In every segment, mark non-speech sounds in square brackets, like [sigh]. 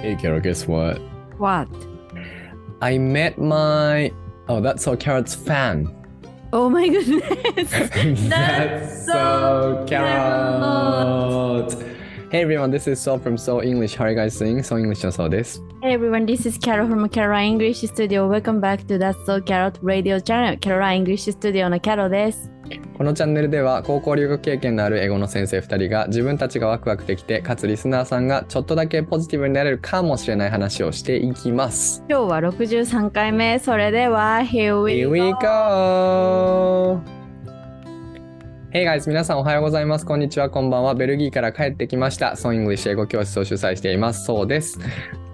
Hey, Carol, guess what? What? I met my. Oh, that's so Carrot's fan. Oh my [laughs] goodness. [laughs] That's so Carrot. Hey everyone, this is Sol from Soul English. How are you guys doing? Soul English のそうです。 Hey everyone, this is Carol from Caroline English Studio. Welcome back to That's So Carrot Radio Channel. Caroline English Studio の Carol です。 このチャンネルでは高校留学経験のある英語の先生2人が自分たちがワクワクできてかつリスナーさんがちょっとだけポジティブになれるかもしれない話をしていきます。今日は63回目。それでは、Here we Here go! we go! Hey guys! 皆さんおはようございます。こんにちは、こんばんは。ベルギーから帰ってきました。ソン・イングリッシュ英語教室を主催しています。そうです。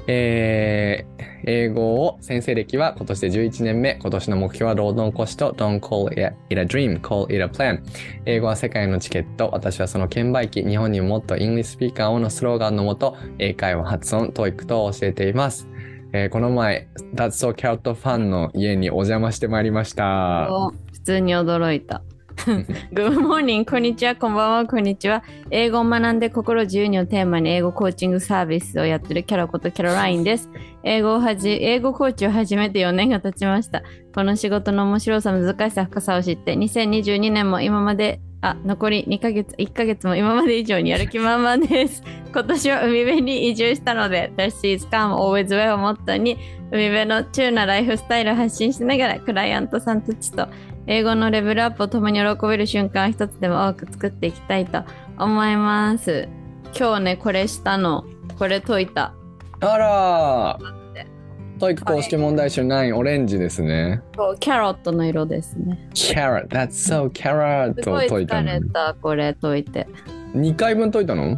えー英語を先生歴は今年で11年目。今年の目標は労働講師と Don't call it a dream, call it a plan。英語は世界のチケット。私はその券売機。日本にもっと English speaker をのスローガンのもと、英会話発音、 TOEIC と教えています。えーこの前、That's So Cat ファンの家にお邪魔してまいりました。普通に驚いた。[laughs] Good morning, こんにちは、こんばんは、こんにちは。英語を学んで心自由にをテーマに英語コーチングサービスをやってるキャロことキャロラインです。英語をはじ英語コーチを始めて4年が経ちました。この仕事の面白さ、難しさ、深さを知って、2022年も今まで、あ、残り2ヶ月、1ヶ月も今まで以上にやる気満々です。[laughs] 今年は海辺に移住したので、This is come always well をモットーに、海辺の chill なライフスタイルを発信しながら、クライアントさんたちと英語のレベルアップを共に喜べる瞬間を一つでも多く作っていきたいと思います。今日ね、これしたの。これ解いた。あら TOEIC 公式問題集9オレンジですね。そう carrot の色ですね。Carrot, that's so carrot すごいを解いたの疲れ。た、これ解いて。2回分解いたの？うん、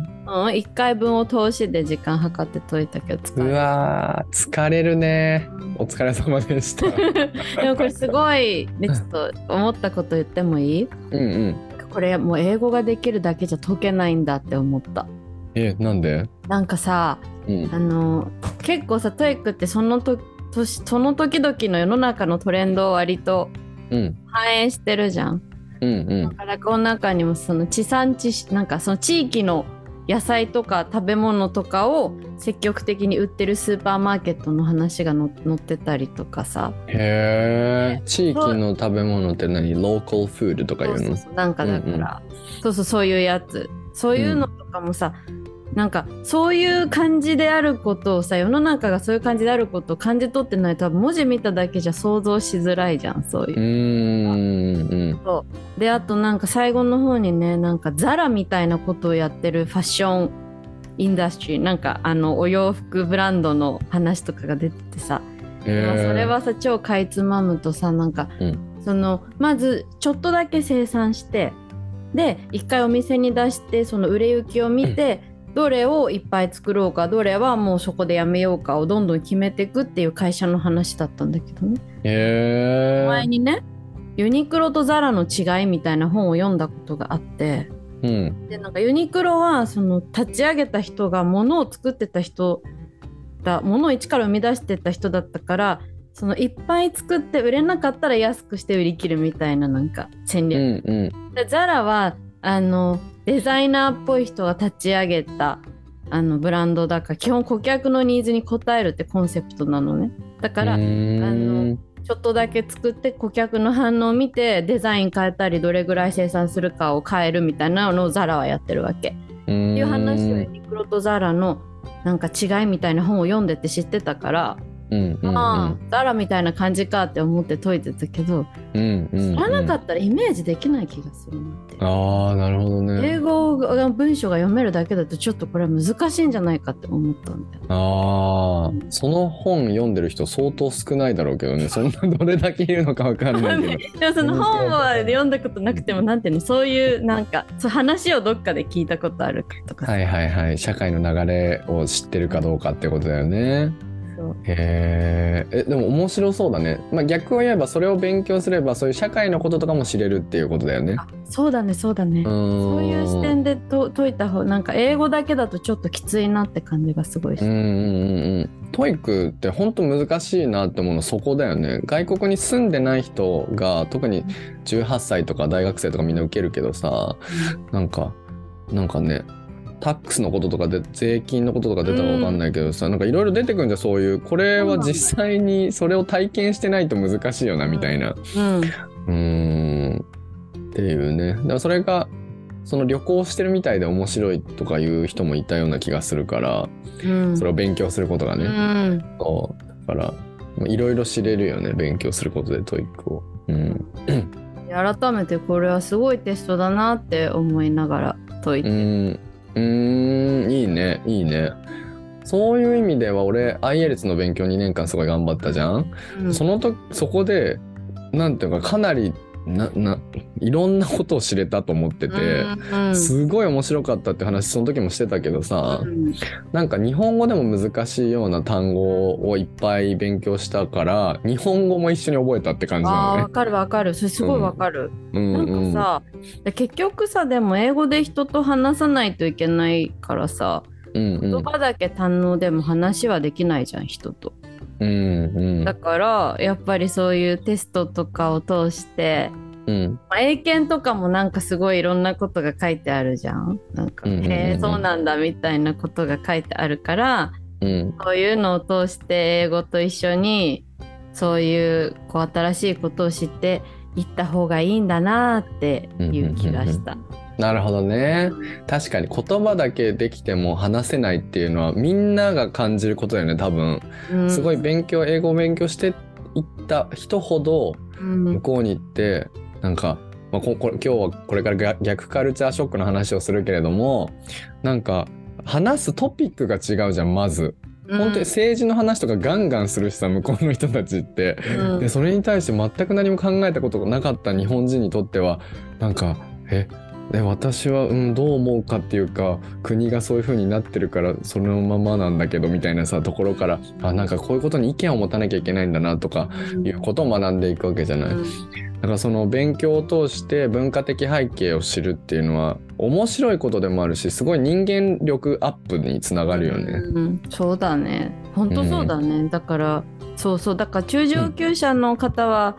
1回分を通しで時間計って解いたけど疲うれた。わー、疲れるね。お疲れ様でした。[laughs] でもこれすごい、ね、ちょっと思ったこと言ってもいい？うんうん。これもう英語ができるだけじゃ解けないんだって思った。え、なんで？なんかさ、うん。あの結構さ TOEIC ってそのと年その時々の世の中のトレンドを割とうん。反映してるじゃん。うんうんだ。からこの中にもその地産地消なんかその地域の野菜とか食べ物とかを積極的に売ってるスーパーマーケットの話がの載ってたりとかさ。へえ。地域の食べ物って何？ローカルフードとか言うの？そうそうそう。なんかだから、そうそうそういうやつ。そういうのとかもさ、なんかそういう感じであることをさ世の中がそういう感じであることを感じ取ってないと多分文字見ただけじゃ想像しづらいじゃんそういうう。ーん。そうであとなんか最後の方にねなんかザラみたいなことをやってるファッションインダストリーなんかあのお洋服ブランドの話とかが出ててさ、へまあそれえ。はさ超かいつまむとさなんか、うんそのまずちょっとだけ生産してで一回お店に出してその売れ行きを見て、どれをいっぱい作ろうかどれはもうそこでやめようかをどんどん決めていくっていう会社の話だったんだけどね。へえ。前にねユニクロとザラの違いみたいな本を読んだことがあってうん。でなんかユニクロはその立ち上げた人が物を作ってた人だ物を一から生み出してた人だったからそのいっぱい作って売れなかったら安くして売り切るみたいななんか戦う略、んうん。でザラはあのデザイナーっぽい人が立ち上げたあのブランドだから基本顧客のニーズに応えるってコンセプトなのね。だから、うーん。ちょっとだけ作って顧客の反応を見てデザイン変えたりどれぐらい生産するかを変えるみたいなのをザラはやってるわけ。っていっていう話をユニクロとザラのなんか違いみたいな本を読んでて知ってたから、うんうんああザラみたいな感じかって思って解いてたけど、うんうん知らなかったらイメージできない気がするなって。ああなるほどね。英語が文章が読めるだけだとちょっとこれ難しいんじゃないかって思ったんだよ。ああその本読んでる人相当少ないだろうけどね。[laughs] そんなどれだけいるのかわかんないけど。[laughs] でもその本は読んだことなくてもなんていうのそういうなんかそう話をどっかで聞いたことあるかとかさ。はいはいはい。社会の流れを知ってるかどうかってことだよねへー。えでも面白そうだね。まあ逆を言えばそれを勉強すればそういう社会のこととかも知れるっていうことだよね。あそうだねそうだね。そそういう視点でと解いた方なんか英語だけだとちょっときついなって感じがすごいしうんうんうんうん。 TOEIC って本当難しいなって思うのそこだよね。外国に住んでない人が特に18歳とか大学生とかみんな受けるけどさなんかなんかね tax のこととかで税金のこととか出たかわかんないけどさ、なんかいろいろ出てくるんじゃんそういうこれは実際にそれを体験してないと難しいよなみたいなうん。うーんっていうねだからそれがその旅行してるみたいで面白いとかいう人もいたような気がするからうん。それを勉強することがうね、ん。そうだからいろいろ知れるよね勉強することで TOEIC を。うん改めてこれはすごいテストだなって思いながら解いて。うん、うーん、いいね、いいね。そういう意味では俺 IELTS の勉強2年間すごい頑張ったじゃん？うんそのとそこでなんていうかかなりなないろんなことを知れたと思ってて。うんすごい面白かったって話その時もしてたけどさ、うん。なんか日本語でも難しいような単語をいっぱい勉強したから日本語も一緒に覚えたって感じあなのね。ーわ。かるわかる。それすごいわかる、うんなうん。んかさ、結局さでも英語で人と話さないといけないからさうんうん。言葉だけ堪能でも話はできないじゃん人とうんうん。だからやっぱりそういうテストとかを通して、うん。まあ英検とかもなんかすごいいろんなことが書いてあるじゃん。なんか、うんうんうんうん。へえそうなんだみたいなことが書いてあるからうん。そういうのを通して英語と一緒にそういうこう新しいことを知っていった方がいいんだなっていう気がした。なるほどね。確かに言葉だけできても話せないっていうのはみんなが感じることだよね多分。うんすごい勉強英語を勉強していった人ほどうん向こうに行ってなんか、まあ、ここ今日はこれから逆逆カルチャーショックの話をするけれどもなんか話すトピックが違うじゃんまず。本当に政治の話とかガンガンするしさ向こうの人たちって。うんでそれに対して全く何も考えたことがなかった日本人にとってはなんかえで私は、うん、どう思うかっていうか国がそういう風になってるからそのままなんだけどみたいなさところからあなんかこういうことに意見を持たなきゃいけないんだなとかいうことを学んでいくわけじゃない。うん。だからその勉強を通して文化的背景を知るっていうのは面白いことでもあるしすごい人間力アップにつながるよね。うんそうだね。本当そうだね、だからそうそう。だから中上級者の方は、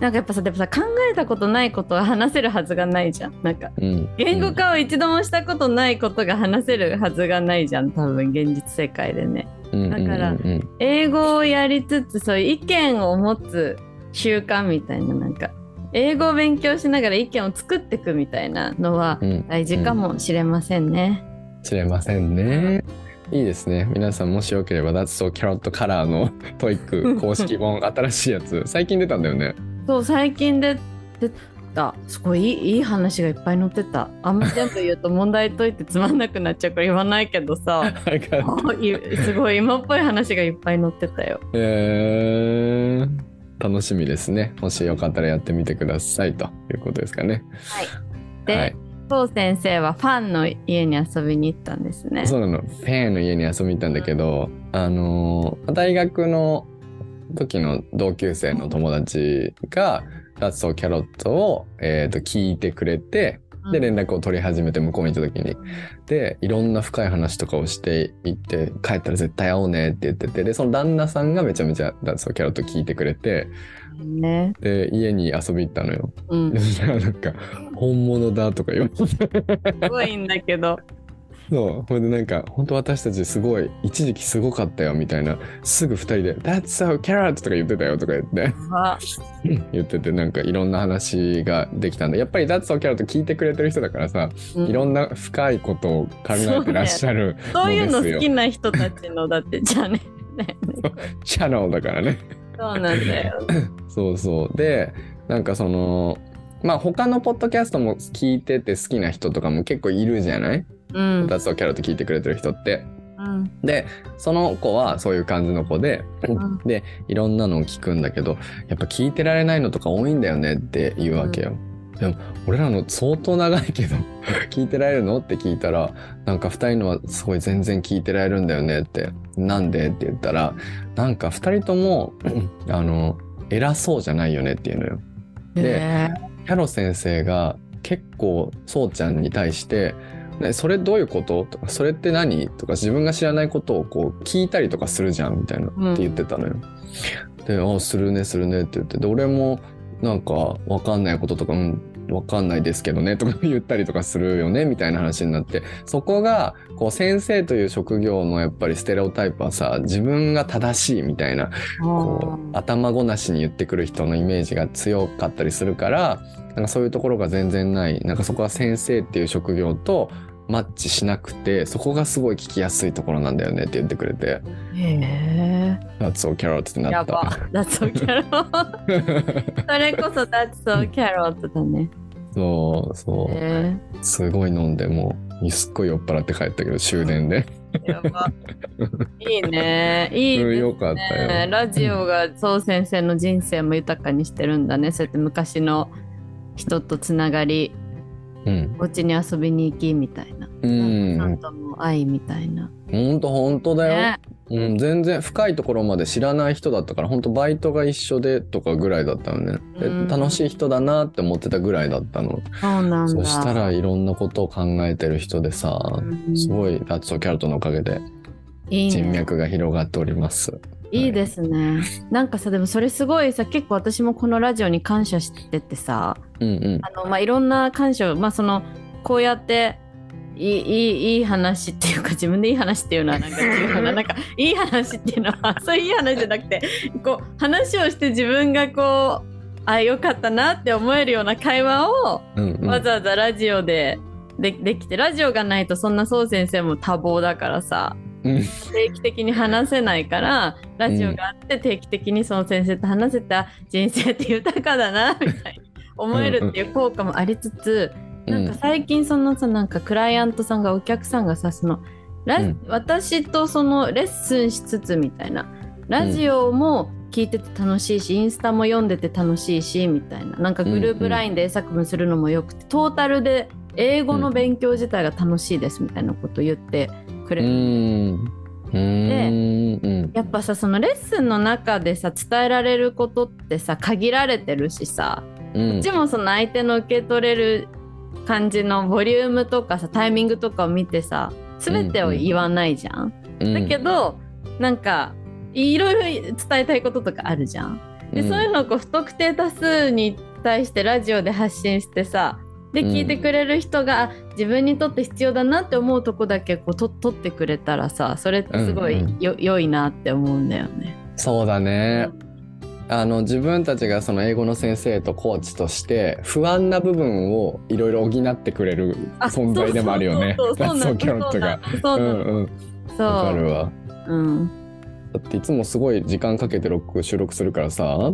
なんかやっぱさでもさ考えたことないことは話せるはずがないじゃん。なんかうん、言語化を一度もしたことないことが話せるはずがないじゃん多分現実世界でね。うん。だから英語をやりつつそういう意見を持つ習慣みたいななんか英語を勉強しながら意見を作っていくみたいなのはうん。大事かもしれませんね。知れませんね。いいですね。皆さんもしよければ、That's So Carrot Color のTOEIC 公式本、新しいやつ、最近出たんだよね。そう最近で出たすごいいいいい話がいっぱい載ってたあんま全部言うと問題解いてつまんなくなっちゃうから言わないけどさすごい今っぽい話がいっぱい載ってたよ。えー楽しみですね。もしよかったらやってみてくださいということですかね。で、はい。そう先生はファンの家に遊びに行ったんですね。そうなの。フェンの家に遊びに行ったんだけど、あのー大学の時の同級生の友達が、That's So Carrot を、えーと聞いてくれて、で連絡を取り始めて向こうに行った時にでいろんな深い話とかをしていって帰ったら絶対会おうねって言っててでその旦那さんがめちゃめちゃダンスをキャロット聞いてくれてね。で家に遊び行ったのよ。うんで。そしたらなんか本物だとか言われてすごいんだけど。そう。ほんでなんか本当私たちすごい一時期すごかったよみたいな。すぐ二人で「That's so carrot」とか言ってたよとか言って。あ。言っててなんかいろんな話ができたんでやっぱり「That's so carrot」聞いてくれてる人だからさうん。いろんな深いことを考えてらっしゃるそういうの好きな人たちのだってじゃあね。ねチャンネルだからね。そうなんだよ。そうそう。で、なんかその、まあ他のポッドキャストも聞いてて好きな人とかも結構いるじゃない？うん。ダキャロット聞いてくれてる人って。うんで、その子はそういう感じの子で、んで、いろんなのを聞くんだけど、やっぱ聞いてられないのとか多いんだよねって言うわけよ。でも、俺らの相当長いけど、[laughs] 聞いてられるのって聞いたら、なんか二人のはすごい全然聞いてられるんだよねって、なんでって言ったら、なんか二人とも、[clears throat] あの、偉そうじゃないよねっていうのよ。でへキャロ先生が結構そうちゃんに対して「ね、それどういうこと?」とか「それって何?」とか自分が知らないことをこう聞いたりとかするじゃんみたいなうんって言ってたのよ。で「あするねするね」って言ってで俺もなんかわかんないこととか「うんわかんないですけどねとか言ったりとかするよねみたいな話になってそこがこう先生という職業のやっぱりステレオタイプはさ自分が正しいみたいなこう頭ごなしに言ってくる人のイメージが強かったりするからなんかそういうところが全然ないなんかそこは先生っていう職業とマッチしなくてそこがすごい聞きやすいところなんだよねって言ってくれてへえ。「That's so carrot」ってなやばった。。That's so carrot. それこそ That's so carrot だね。そうそうへすごい飲んでもうすっごい酔っ払って帰ったけど終電でえ。やば。[laughs] いいね。いいね。よかったよラジオがそう先生の人生も豊かにしてるんだね。そうやって昔の人とつながり、うんお家に遊びに行きみたいな。うんさんとの愛みたいな。ほんとほんとだよ、ね。うん、全然深いところまで知らない人だったから本当バイトが一緒でとかぐらいだったのねでうん楽しい人だなって思ってたぐらいだったのそうなんだ。そしたらいろんなことを考えてる人でさうんすごい「That's so carrot」のおかげで。人脈が広がっておりますいいですね。なんかさでもそれすごいさ結構私もこのラジオに感謝しててさうんうん。あの、まあ、いろんな感謝を、まあ、そのこうやっていいいいいい話っていうか自分でいい話っていうのはなんか違うななんかいい話っていうのは [laughs] そういういい話じゃなくてこう話をして自分がこうあよかったなって思えるような会話をうんうん。わざわざラジオででできてラジオがないとそんなそう先生も多忙だからさうん定期的に話せないからラジオがあって定期的にその先生と話せた人生って豊かだなみたいに思えるっていう効果もありつつ、なんか最近そのさなんかクライアントさんがお客さんがさそのラ、うん。私とそのレッスンしつつみたいなラジオも聞いてて楽しいし、インスタも読んでて楽しいしみたいななんかグループ LINE で英作文するのもよくて、トータルで英語の勉強自体が楽しいですみたいなことを言ってくれうる。ん。うん。うん。やっぱさそのレッスンの中でさ伝えられることってさ限られてるしさ、うん。こっちもその相手の受け取れる感じのボリュームとかさタイミングとかを見てさ全てを言わないじゃん。うん。だけどなんかいろいろ伝えたいこととかあるじゃん。で、うん。そういうのをこう不特定多数に対してラジオで発信してさでうん。聞いてくれる人が、あ自分にとって必要だなって思うとこだけこうと取ってくれたらさそれってすごいうんうん。よ、良いなって思うんだよね。そうだね。あの自分たちがその英語の先生とコーチとして不安な部分をいろいろ補ってくれるあ存在でもあるよね。そうそうそうそう。なの That's so carrot が。そううなのわかるわ。うん、だっていつもすごい時間かけて録収録するからさ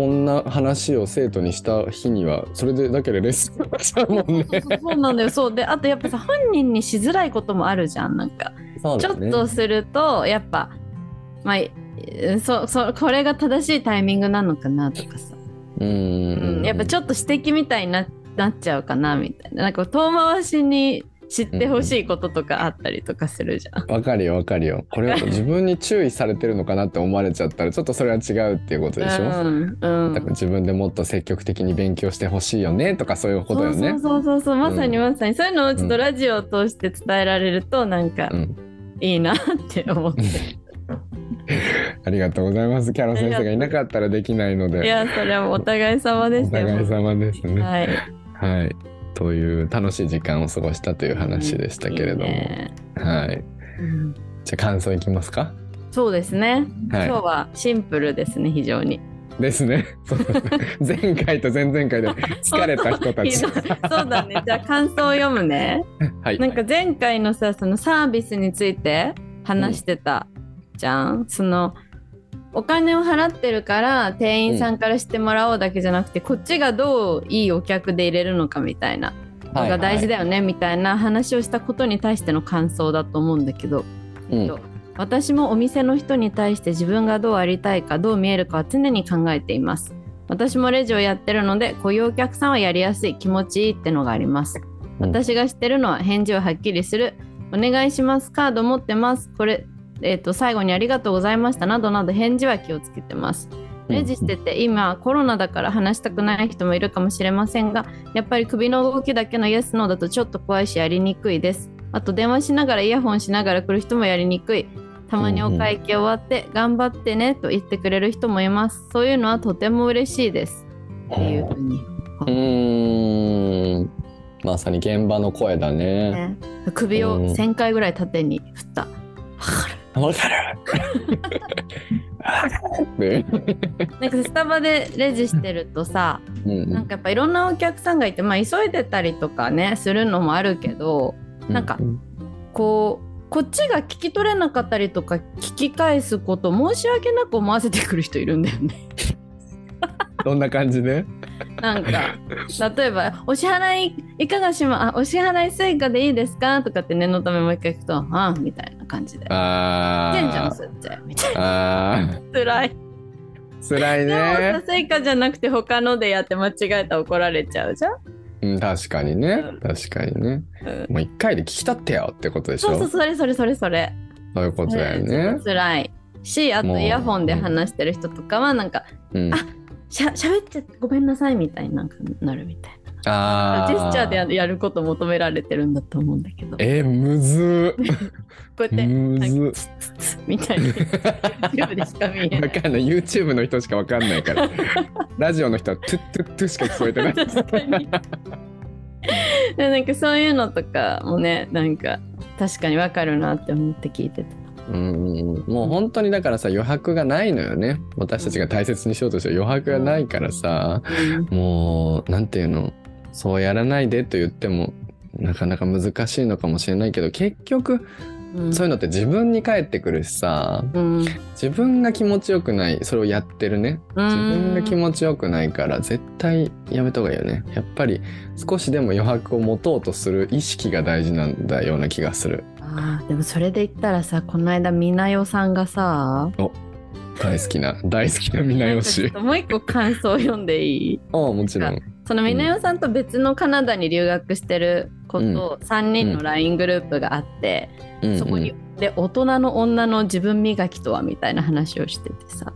こんな話を生徒にした日にはそれでだけでレッスンしちゃうもんね。[laughs] そうなんだよ。そう。であとやっぱさ本人にしづらいこともあるじゃん。なんか、ちょっとするとやっぱまあいそそこれが正しいタイミングなのかなとかさ、うん。うん、やっぱちょっと指摘みたいにななっちゃうかなみたいな。なんか遠回しに知ってほしいこととかあったりとかするじゃん。わかるよわかるよ。これは [laughs] 自分に注意されてるのかなって思われちゃったらちょっとそれは違うっていうことでしょ？うんうんだから自分でもっと積極的に勉強してほしいよねとかそういうことよね。そうそうそうそうまさにうんまさに、そういうのをちょっとラジオを通して伝えられるとなんかうんいいなって思って、[laughs] ありがとうございます。キャロ先生がいなかったらできないので。いやそれはお互い様でおすよ互い様ですね。はいはい。という楽しい時間を過ごしたという話でしたけれども。いいねはい。うんじゃあ感想いきますか？そうですね、今日ははシンプルですね非常にい。ですね。[laughs] そうですね前回と前々回で疲れた人たち。[laughs] そうだねじゃあ感想を読むねはい。なんか前回のさそのサービスについて話してたじゃん、そのお金を払ってるから店員さんからしてもらおうだけじゃなくて、こっちがどういいお客で入れるのかみたいなのが大事だよねみたいな話をしたことに対しての感想だと思うんだけど、うん。えっと私もお店の人に対して自分がどうありたいかどう見えるかは常に考えています。私もレジをやってるのでこういうお客さんはやりやすい気持ちいいってのがあります。うん。私が知ってるのは返事をはっきりするお願いしますカード持ってますこれえっ、と最後にありがとうございましたなどなど返事は気をつけてます。レジしてて今コロナだから話したくない人もいるかもしれませんがやっぱり首の動きだけのイエスノーだとちょっと怖いしやりにくいです。あと電話しながらイヤホンしながら来る人もやりにくい。たまにお会計終わって頑張ってねと言ってくれる人もいます。そういうのはとても嬉しいです。っていうふうに。うーん。まさに現場の声だね。ね。首をうん。1000回ぐらい縦に振った。わかる。わかる。[laughs] なんかスタバでレジしてるとさ、うんなんかやっぱいろんなお客さんがいて、まあ急いでたりとかね、するのもあるけど、なんかこう、こっちが聞き取れなかったりとか聞き返すこと申し訳なく思わせてくる人いるんだよね。[laughs] どんな感じでなんか例えば「お支払いいかがしまあお支払い Suica でいいですか?」とかって念のためもう一回聞くと「ああ」みたいな感じで「あてんじゃんあすって」みたいなあ辛い。ー辛いねさ。 Suica じゃなくて他のでやって間違えたら怒られちゃうじゃん。うん、確かにねうん。確かにね。うんもう一回で聞き取ってよってことでしょ？そうそうそれそれそれそれ。そういうことだよね。辛いしあとイヤホンで話してる人とかはなんかうん、あしゃ喋っちゃってごめんなさいみたいになんかなるみたいな。あジェスチャーでややること求められてるんだと思うんだけどこえー、むずうやってむずみたいに YouTube でしか見えない。わかんない YouTube の人しかわかんないからラジオの人はトゥットゥットゥしか聞こえてない確かにでなんかそういうのとかもねなんか確かにわかるなって思って聞いてた。うん。もう本当にだからさ余白がないのよね。私たちが大切にしようとしてる余白がないからさ。もうなんていうの？そうやらないでと言ってもなかなか難しいのかもしれないけど結局うん。そういうのって自分に返ってくるしさ。うん。自分が気持ちよくないそれをやってるね。自分が気持ちよくないから絶対やめた方がいいよね。やっぱり少しでも余白を持とうとする意識が大事なんだような気がするあーでもそれで言ったらさこの間みなよさんがさ大好きな大好きなみなよなんかちょっしともう一個感想を読んでいい？[laughs] ああもちろん。そのみなよさんと別のカナダに留学してる子と3人の LINE グループがあって、うんうん。そこにで大人の女の自分磨きとはみたいな話をしててさ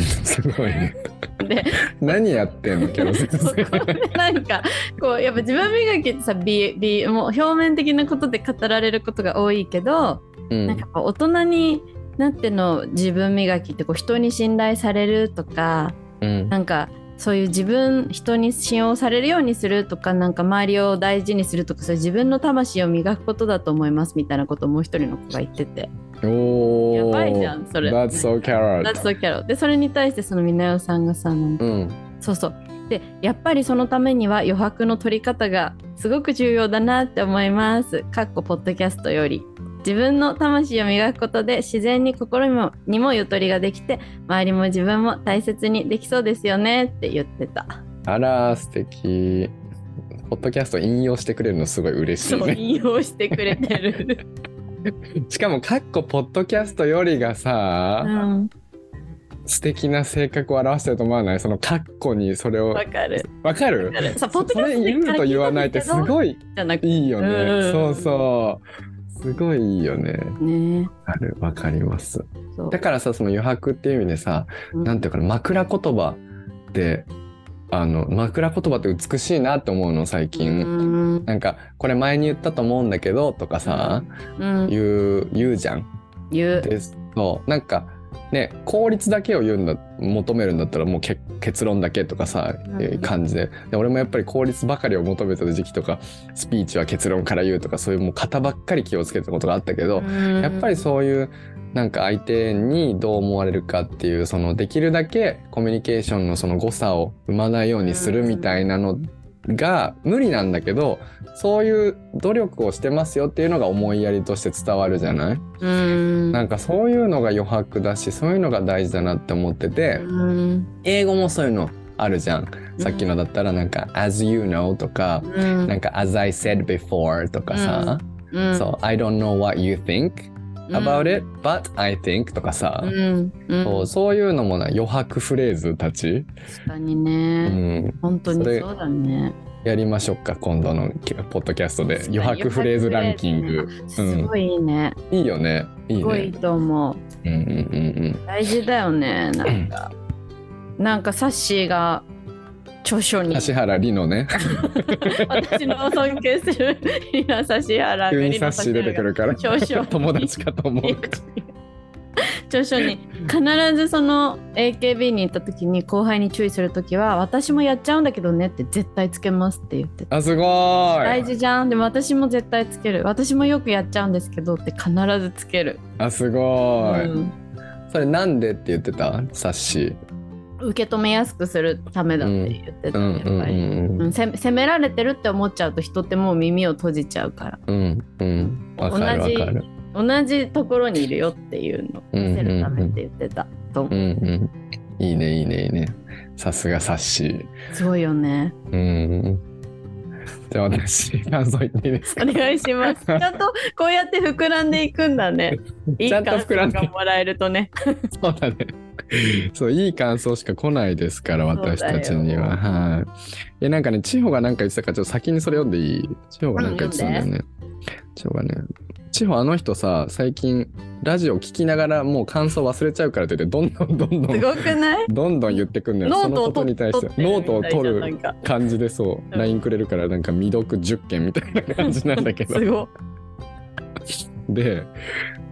すごいね。で何やってんのケロ先そこ生でなんかこうやっぱ自分磨きってさ美美もう表面的なことで語られることが多いけど、うん。なんか大人になっての自分磨きってこう人に信頼されるとかうん。なんかそういう自分人に信用されるようにするとかなんか周りを大事にするとかそういう自分の魂を磨くことだと思いますみたいなことをもう一人の子が言っててやばいじゃんそれ。That's so carrot. That's so carrot. でそれに対してそのみなよさんがさうん。そうそう。でやっぱりそのためには余白の取り方がすごく重要だなって思います。かっこポッドキャストより。自分の魂を磨くことで自然に心にもにもゆとりができて周りも自分も大切にできそうですよねって言ってた。あら素敵。ポッドキャスト引用してくれるのすごい嬉しいそうね引用してくれてる。[laughs] [laughs] しかもかっこポッドキャストよりがさ、うん、素敵な性格を表してると思わない？そのカッコにそれをわかる。わかる？わかる。さポッドキそれャスト言うと言わないってすごいいいよね、うんそうそう。すごいいいよね。ね。あるわかります。だからさその余白っていう意味でさ、うん。なんていうかな枕言葉であの枕言葉って美しいなって思うの最近、うん。なんかこれ前に言ったと思うんだけどとかさ、うん、言う言うじゃん。言う。でそうなんかね効率だけを言うんだ求めるんだったらもうけ結論だけとかさ、うん。感じで。で俺もやっぱり効率ばかりを求めてた時期とかスピーチは結論から言うとかそういうもう型ばっかり気をつけてたことがあったけど、やっぱりそういうなんか相手にどう思われるかっていうそのできるだけコミュニケーションのその誤差を生まないようにするみたいなのが無理なんだけどそういう努力をしてますよっていうのが思いやりとして伝わるじゃない？うん。なんかそういうのが余白だしそういうのが大事だなって思っててうん。英語もそういうのあるじゃん。さっきのだったらなんか「as you know」とかうん。なんか「as I said before」とかさ。うん。そう「I don't know what you think about it but I think」とかさ。うん。うん。そうそういうのもな余白フレーズたち。確かにうね、ん。本当にそうだね。やりましょうか今度のポッドキャストで。余白フレーズランキング。すごいいいね、いいよね。いいすごいと思う。うんうんうん。大事だよねなんか。[laughs] なんかサッシーが著書に。うん橋原里乃ね。私の尊敬するリナ・サシハラ急にサッ出てくるから。少々友達かと思う著書に。必ずその AKB に行った時に後輩に注意する時は私もやっちゃうんだけどねって絶対つけますって言ってたあすごーい。大事じゃんでも私も絶対つける。私もよくやっちゃうんですけどって必ずつける、あすごーい、うん。それなんでって言ってた？サッシ受け止めやすくするためだって言ってた、うんうん。やっぱり、うんうんせ責められてるって思っちゃうと人ってもう耳を閉じちゃうから。同じ同じところにいるよっていうのを見せるためって言ってたと思う、いいねいいねいいね。さすがサッシすごいよね。うんじゃあ私感想言っていいですか？お願いします。[laughs] ちゃんとこうやって膨らんでいくんだね。い [laughs] いちゃんと感膨らんで想がもらえるとね。[laughs] そうだね。[laughs] そう、いい感想しか来ないですから、私たちには。はい。いや、なんかね、千穂がなんか言ってたから、ちょっと先にそれ読んでいい？千穂がなんか言ってたんだよね。千穂がね。千穂あの人さ、最近、ラジオ聞きながらもう感想忘れちゃうからって言って、どんどん [laughs] どんどん、すごくない？どんどん言ってくんのよ。そのことに対して。ノートを取る感じでそう、うん LINE くれるから、なんか未読10件みたいな感じなんだけどで、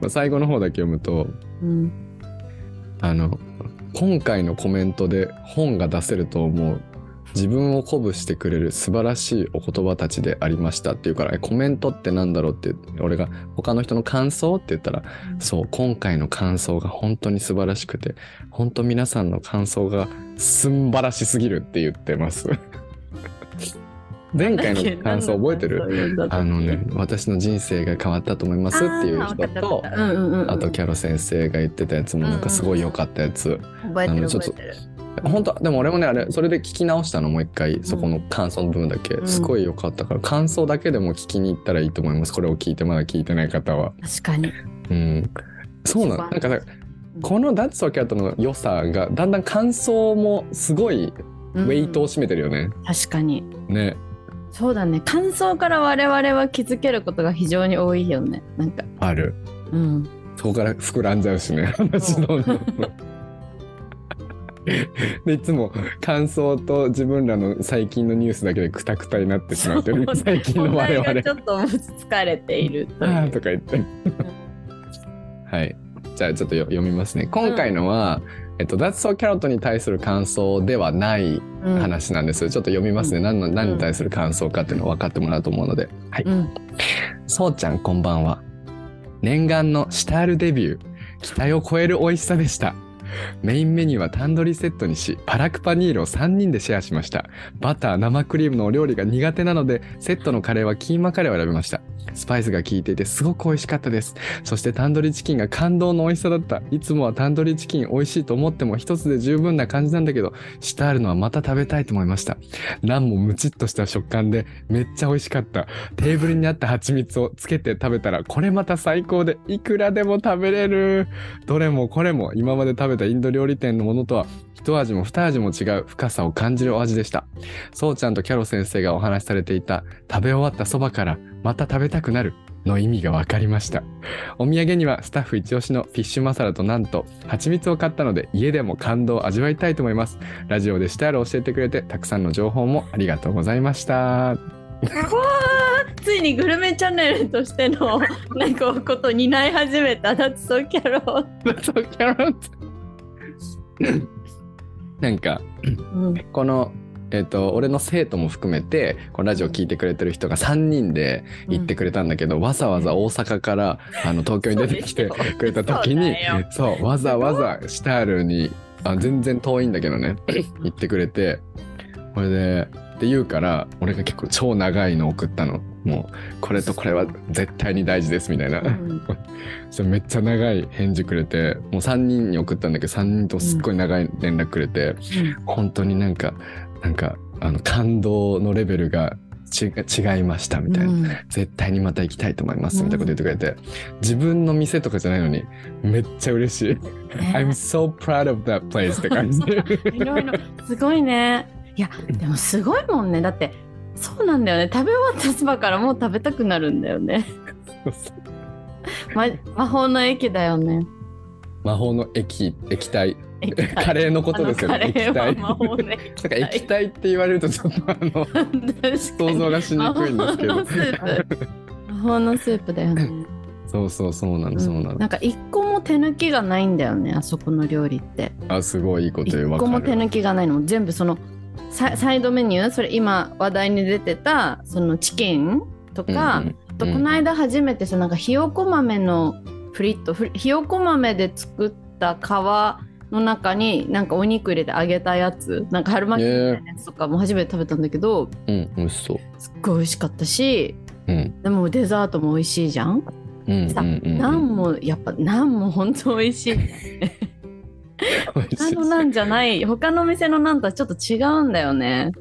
まあ最後の方だけ読むと、うん、あの今回のコメントで本が出せると思う。自分を鼓舞してくれる素晴らしいお言葉たちでありましたっていうからコメントってなんだろうって俺が他の人の感想って言ったらそう今回の感想が本当に素晴らしくて本当皆さんの感想がすんばらしすぎるって言ってます。前回 [laughs] の感想覚えてる？あのね私の人生が変わったと思いますっていう人とあとキャロ先生が言ってたやつもなんかすごい良かったやつ、覚えてるあのちょっと覚え本当でも俺もねあれそれで聞き直したのもう一回そこの感想の部分だけ、うん。すごい良かったから感想だけでも聞きに行ったらいいと思います。これを聞いてまだ聞いてない方は。確かに。うん。そうなん一番。なんかさこの「ダッツ・オキャット」の良さがだんだん感想もすごいウェイトを占めてるよね、確かに。ねそうだね。感想から我々は気づけることが非常に多いよね。なんか。ある。うん。そこから膨らんじゃうしね話どんどんでいつも感想と自分らの最近のニュースだけでクタクタになってしまってる。そう。最近の我々。ちょっと疲れていると [laughs] とか言って。はい。じゃあちょっとよ読みますね。今回のは、えっと、That's So Carrot に対する感想ではないうん話なんです。ちょっと読みますね。何の何に対する感想かっていうのを分かってもらうと思うので。はい。うんそうちゃんこんばんは。念願のシタールデビュー。期待を超える美味しさでした。メインメニューはタンドリーセットにし、パラクパニールを3人でシェアしました。バター、生クリームのお料理が苦手なので、セットのカレーはキーマカレーを選びました。スパイスが効いていてすごく美味しかったです。そしてタンドリーチキンが感動の美味しさだった。いつもはタンドリーチキン美味しいと思っても一つで十分な感じなんだけど、シタールのはまた食べたいと思いました。ナンもムチっとした食感でめっちゃ美味しかった。テーブルにあった蜂蜜をつけて食べたらこれまた最高でいくらでも食べれる。どれもこれも今まで食べたインド料理店のものとは一味も二味も違う深さを感じるお味でした。そうちゃんとキャロ先生がお話しされていた食べ終わったそばからまた食べたくなるの意味が分かりました。お土産にはスタッフ一押しのフィッシュマサラとなんと蜂蜜を買ったので家でも感動を味わいたいと思います。ラジオでしたら教えてくれてたくさんの情報もありがとうございました。ついにグルメチャンネルとしてのなんかことを担い始めた脱走キャロ、そうキャロ [laughs] なんかうん、このえっと俺の生徒も含めてこのラジオ聞いてくれてる人が3人で行ってくれたんだけど、わざわざ大阪からあの東京に出てきてくれた時にそうわざわざシタールにあ全然遠いんだけどね [laughs] 行ってくれてこれでって言うから俺が結構超長いの送ったの。もうこれとこれは絶対に大事ですみたいな、うん。[laughs] それめっちゃ長い返事くれてもう3人に送ったんだけど3人とすっごい長い連絡くれて、本当になんかなんかあの感動のレベルがち違いましたみたいな、うん。絶対にまた行きたいと思いますみたいなこと言ってくれて、自分の店とかじゃないのにめっちゃ嬉しい、I'm so proud of that place って感じ。[laughs] いろいろ。すごいねいやでもすごいもんね。だってそうなんだよね。食べ終わったそばからもう食べたくなるんだよね、ま、魔法の駅だよね。魔法の液液体。カレーのことですよね。液体。魔法の [laughs] 液体って言われるとちょっとあの想像がしにくいんですけど。魔法のスープ。魔法のスープだよね。[laughs] そうそうそうなのそうなの、なんか一個もも手抜きがないんだよねあそこの料理って。あすごいいいこと言う。一個も手抜きがないの。全部そのササイドメニューそれ今話題に出てたそのチキンとか、うんあとこの間初めてさなんかひよこ豆のフリットひよこ豆で作った皮の中になんかお肉入れて揚げたやつなんか春巻きみたいなやつとかも初めて食べたんだけどうん美味しそう。すっごい美味しかったしうん。でもデザートも美味しいじゃん、さうんうんうん。ナンもやっぱナンも本当美味しい美味しい他のナンじゃない他の店のナンとはちょっと違うんだよね。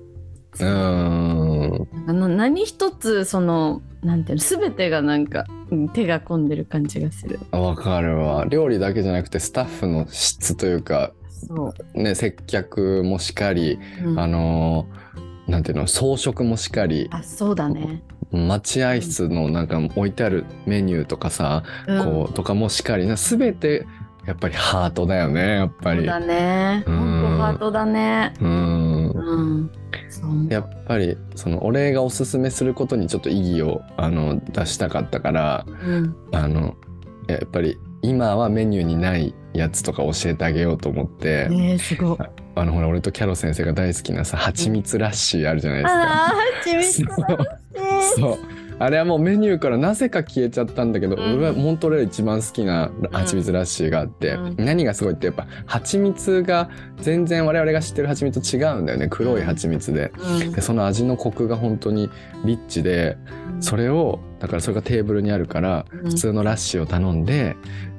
うーん。あの何一つそのなんていうの全てがなんかうん手が込んでる感じがする。わかるわ。料理だけじゃなくてスタッフの質というかそう、ね接客もしかりうん。あのーなんていうの装飾もしかりあそうだね、待合室のなんか置いてあるメニューとかさ、うん、こうとかもしかりな全てやっぱりハートだよねやっぱり。そうだね。うん。本当ハートだね。うん。うん。やっぱりその俺がおすすめすることにちょっと意義をあの出したかったからうん。あのやっぱり今はメニューにないやつとか教えてあげようと思って、ねえすごい。あのほら俺とキャロ先生が大好きなさ蜂蜜ラッシーあるじゃないですか。あー蜂蜜 [laughs] そう。そうあれはもうメニューからなぜか消えちゃったんだけど、うん。俺はモントレール一番好きな蜂蜜ラッシーがあって、うん。何がすごいってやっぱ蜂蜜が全然我々が知ってる蜂蜜と違うんだよね。黒い蜂蜜で。うん。でその味のコクが本当にリッチでそれをだからそれがテーブルにあるからうん。普通のラッシーを頼んで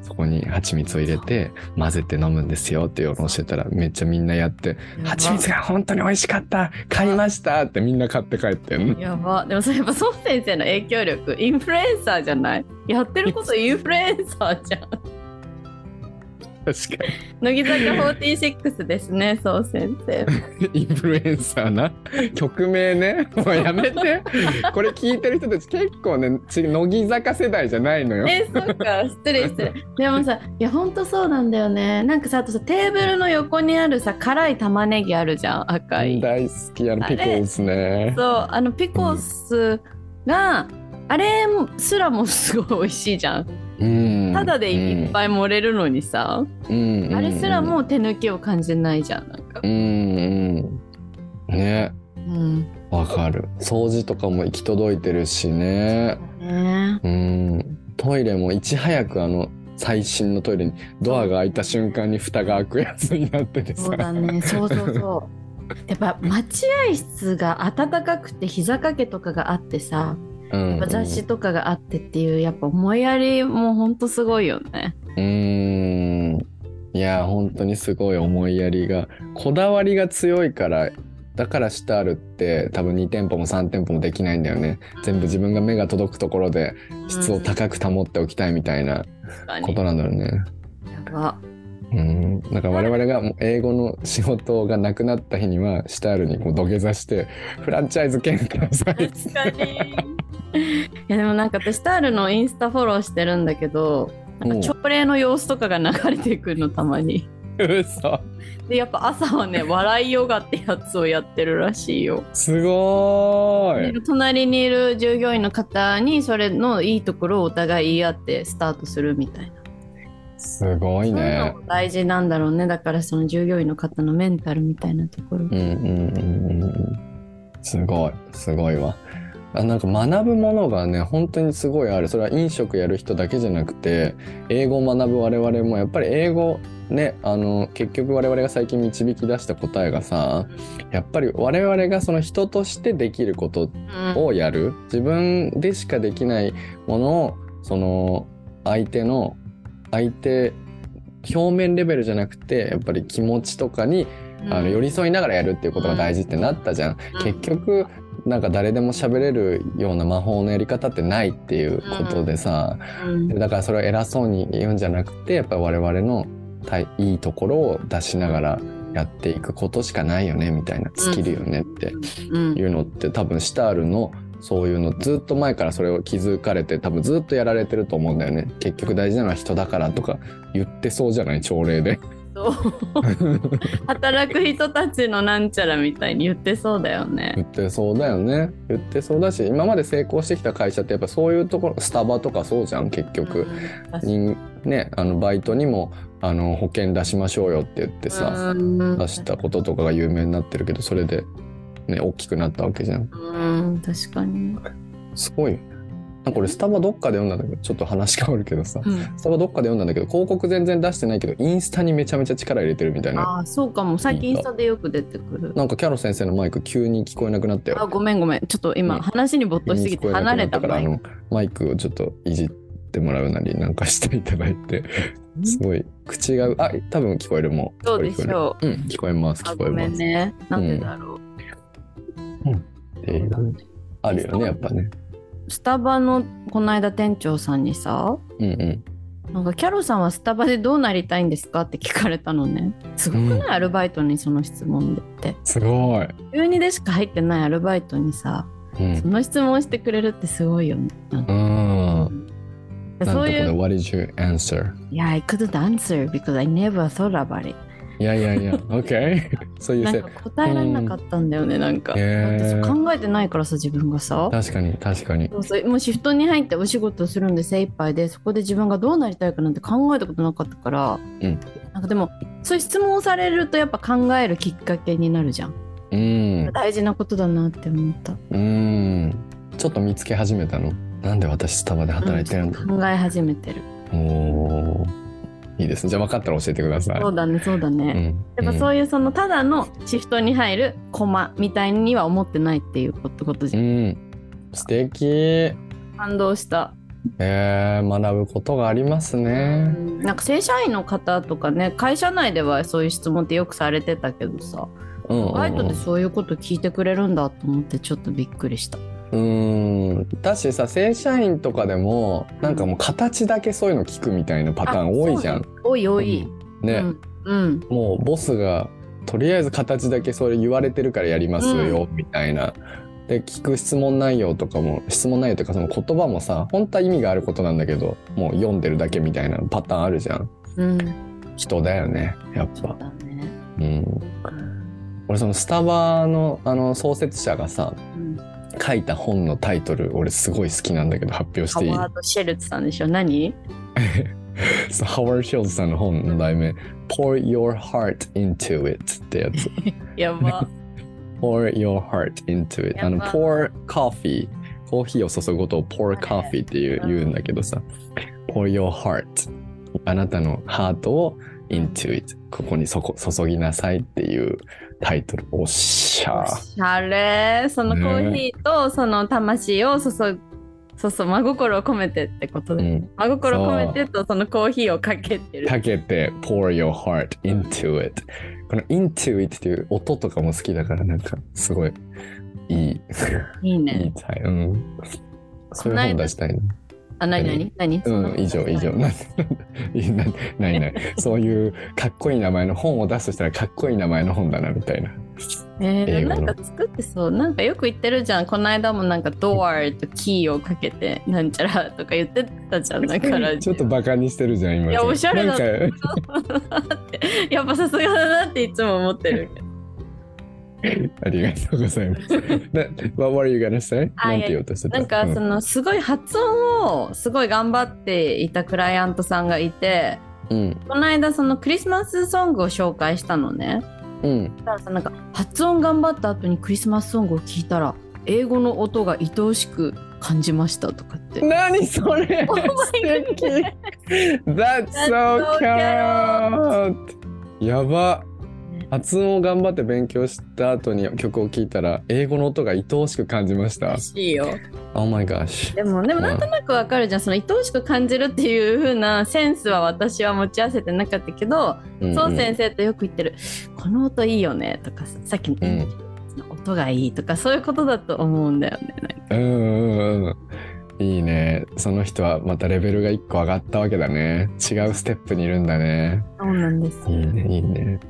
そこに蜂蜜を入れて混ぜて飲むんですよっていうのを教えたらめっちゃみんなやって「蜂蜜が本当に美味しかった買いました!」ってみんな買って帰ってんの。やばでもそれやっぱ孫先生の影響力インフルエンサーじゃない？やってることインフルエンサーじゃん確か乃木坂46ですね孫先生。に [laughs] インフルエンサーな？曲名ね？もうやめて。これ聞いてる人たち結構ねち乃木坂世代じゃないのよ。えそっか。失礼失礼。でもさいやほんとそうなんだよね。なんかさあとさテーブルの横にあるさ辛い玉ねぎあるじゃん赤い。大好きあのピコーズね。そうあのピコスが、あれすらもすごい美味しいじゃんうんただでいっぱい盛れるのにさ、うん。あれすらも手抜きを感じないじゃんなんか。うん。うん。ね。うん。わかる。掃除とかも行き届いてるしね。ね。うん。トイレもいち早くあの最新のトイレにドアが開いた瞬間に蓋が開くやつになっててさ。そうだね。そうそうそう。[laughs] やっぱ待合室が暖かくて膝掛けとかがあってさうん。雑誌とかがあってっていうやっぱ思いやりもほんとすごいよね。うん。いや本当にすごい思いやりがこだわりが強いからだからシタールって多分2店舗も3店舗もできないんだよね。全部自分が目が届くところで質を高く保っておきたいみたいなことなんだろうね。やば。うん、だから我々がもう英語の仕事がなくなった日にはシタールにこう土下座してフランチャイズ権ください確かにい [laughs] やでもなんか私タールのインスタフォローしてるんだけどなんか朝礼の様子とかが流れてくるのたまに。嘘。でやっぱ朝はね笑いヨガってやつをやってるらしいよ。すごーい。隣にいる従業員の方にそれのいいところをお互い言い合ってスタートするみたいな。すごいね。も大事なんだろうね。だからその従業員の方のメンタルみたいなところ。うんうんうんうんうん。すごい。すごいわあなんか学ぶものがね本当にすごいある。それは飲食やる人だけじゃなくて英語を学ぶ我々もやっぱり英語ねあの結局我々が最近導き出した答えがさやっぱり我々がその人としてできることうん。をやる。自分でしかできないものをその相手の相手表面レベルじゃなくてやっぱり気持ちとかにあの寄り添いながらやるっていうことが大事ってなったじゃん。結局なんか誰でも喋れるような魔法のやり方ってないっていうことでさ、うん。だからそれを偉そうに言うんじゃなくてやっぱり我々のたいいいところを出しながらやっていくことしかないよねみたいなスキルよねってうん。いうのって多分シタールのそういうのずっと前からそれを気づかれて多分ずっとやられてると思うんだよね。結局大事なのは人だからとか言ってそうじゃない？朝礼でそ働く人たちのなんちゃらみたいに言ってそうだよね。言ってそうだよね。言ってそうだし今まで成功してきた会社ってやっぱそういうところスタバとかそうじゃん結局、ねあのバイトにもあの保険出しましょうよって言ってさ、うん。出したこととかが有名になってるけどそれでね大きくなったわけじゃん。うん確かに。すごいなんかこれスタバどっかで読んだんだけどちょっと話変わるけどさうん。スタバどっかで読んだんだけど広告全然出してないけどインスタにめちゃめちゃ力入れてるみたいな。ああそうかも。最近インスタでよく出てくる。なんかキャロ先生のマイク急に聞こえなくなったよ。あごめんごめん。ちょっと今ね話に没頭しすぎて離れたからあ前のマイクをちょっといじってもらうなりなんかしていただいて。すごい。口があ多分聞こえるもうそうでしょう。うん聞こえます聞こえます。めんね。なんでだろう。っていうあるよねやっぱねスタバのこの間店長さんにさうんうんなんかキャロさんはスタバでどうなりたいんですかって聞かれたのね。すごくない、うんアルバイトにその質問でって。すごい、中2でしか入ってないアルバイトにさ、うんその質問してくれるってすごいよね。なんかうんそういう What is your answer? いや、I couldn't answer because I never thought about it. いやいやいや。OK [laughs] そういうせなんか答えられなかったんだよね、なんか。だへー。ってそう考えてないからさ、自分がさ。確かに確かに。もうシフトに入ってお仕事をするんで精一杯でそこで自分がどうなりたいかなんて考えたことなかったから、うん。なんかでもそういう質問をされるとやっぱ考えるきっかけになるじゃん、うん。大事なことだなって思った、うん。ちょっと見つけ始めたの？なんで私スタバで働いてるんだ、うん考え始めてる。おーいいですね。じゃあ分かったら教えてください。そうだねそうだね、うん。やっぱそういうそのただのシフトに入るコマみたいには思ってないっていうことじゃん、うん。素敵。感動した、えー、学ぶことがありますね。なんか正社員の方とかね会社内ではそういう質問ってよくされてたけどさうんうんうん。バイトでそういうこと聞いてくれるんだと思ってちょっとびっくりした。うんだしさ正社員とかでもなんかもう形だけそういうの聞くみたいなパターン多いじゃん。多い多い。ね、うん。うん。もうボスがとりあえず形だけそれ言われてるからやりますよ、みたいな。で聞く質問内容とかも質問内容というかその言葉もさ本当は意味があることなんだけどもう読んでるだけみたいなパターンあるじゃん。うん。人だよねやっぱ。そうだね。うん、俺そのスタバのあの創設者がさうん。書いた本のタイトル俺すごい好きなんだけど発表していい？ハワード・シェルツさんでしょ？何？[laughs] ハワード・ショーズさんの本の題名「Pour Your Heart Into It」ってやつ。[laughs] やば。[laughs] Pour Your Heart Into It あの Pour Coffee コーヒーを注ぐことを Pour Coffee っていううん言うんだけどさ。Pour Your Heart あなたのハートを Into It ここにそこ注ぎなさいっていうタイトルおっしゃおしゃれ。そのコーヒーとその魂を注ぐ。そうそう、真心を込めてってことで。うん真心を込めてとそのコーヒーをかけてる。かけて pour your heart into it この into it っていう音とかも好きだからなんかすごいいいいいいいね。タイうんそういう本出したいなあ、なになに？何？うん以上以上。なないな [laughs] ないない。そういうかっこいい名前の本を出すとしたらかっこいい名前の本だなみたいな。えー、なんか作ってそう。なんかよく言ってるじゃん。この間もなんかドアとキーをかけてなんちゃらとか言ってたじゃん。だから。ちょっとバカにしてるじゃん今。いやおしゃれだなんか。っ [laughs] てやっぱさすがだなっていつも思ってる。けど [laughs] ありがとうございます。な What were you gonna say? あなんて言おうとしてた？なんかそのすごい発音をすごい頑張っていたクライアントさんがいてうん。この間そのクリスマスソングを紹介したのね。うん。だからさなんか発音頑張った後にクリスマスソングを聞いたら英語の音が愛おしく感じましたとかって。何それ？[laughs] Oh That's so so cute! やば発音を頑張って勉強した後に曲を聴いたら英語の音が愛おしく感じました。ら。しいよ。Oh my gosh でもでもなんとなくわかるじゃん。その愛おしく感じるっていう風なセンスは私は持ち合わせてなかったけど、うんうん。そう先生とよく言ってる「この音いいよね」とかささっきのうん。音がいいとかそういうことだと思うんだよね。うんうんうん。いいね。その人はまたレベルが一個上がったわけだね。違うステップにいるんだね。そうなんですいいねいいね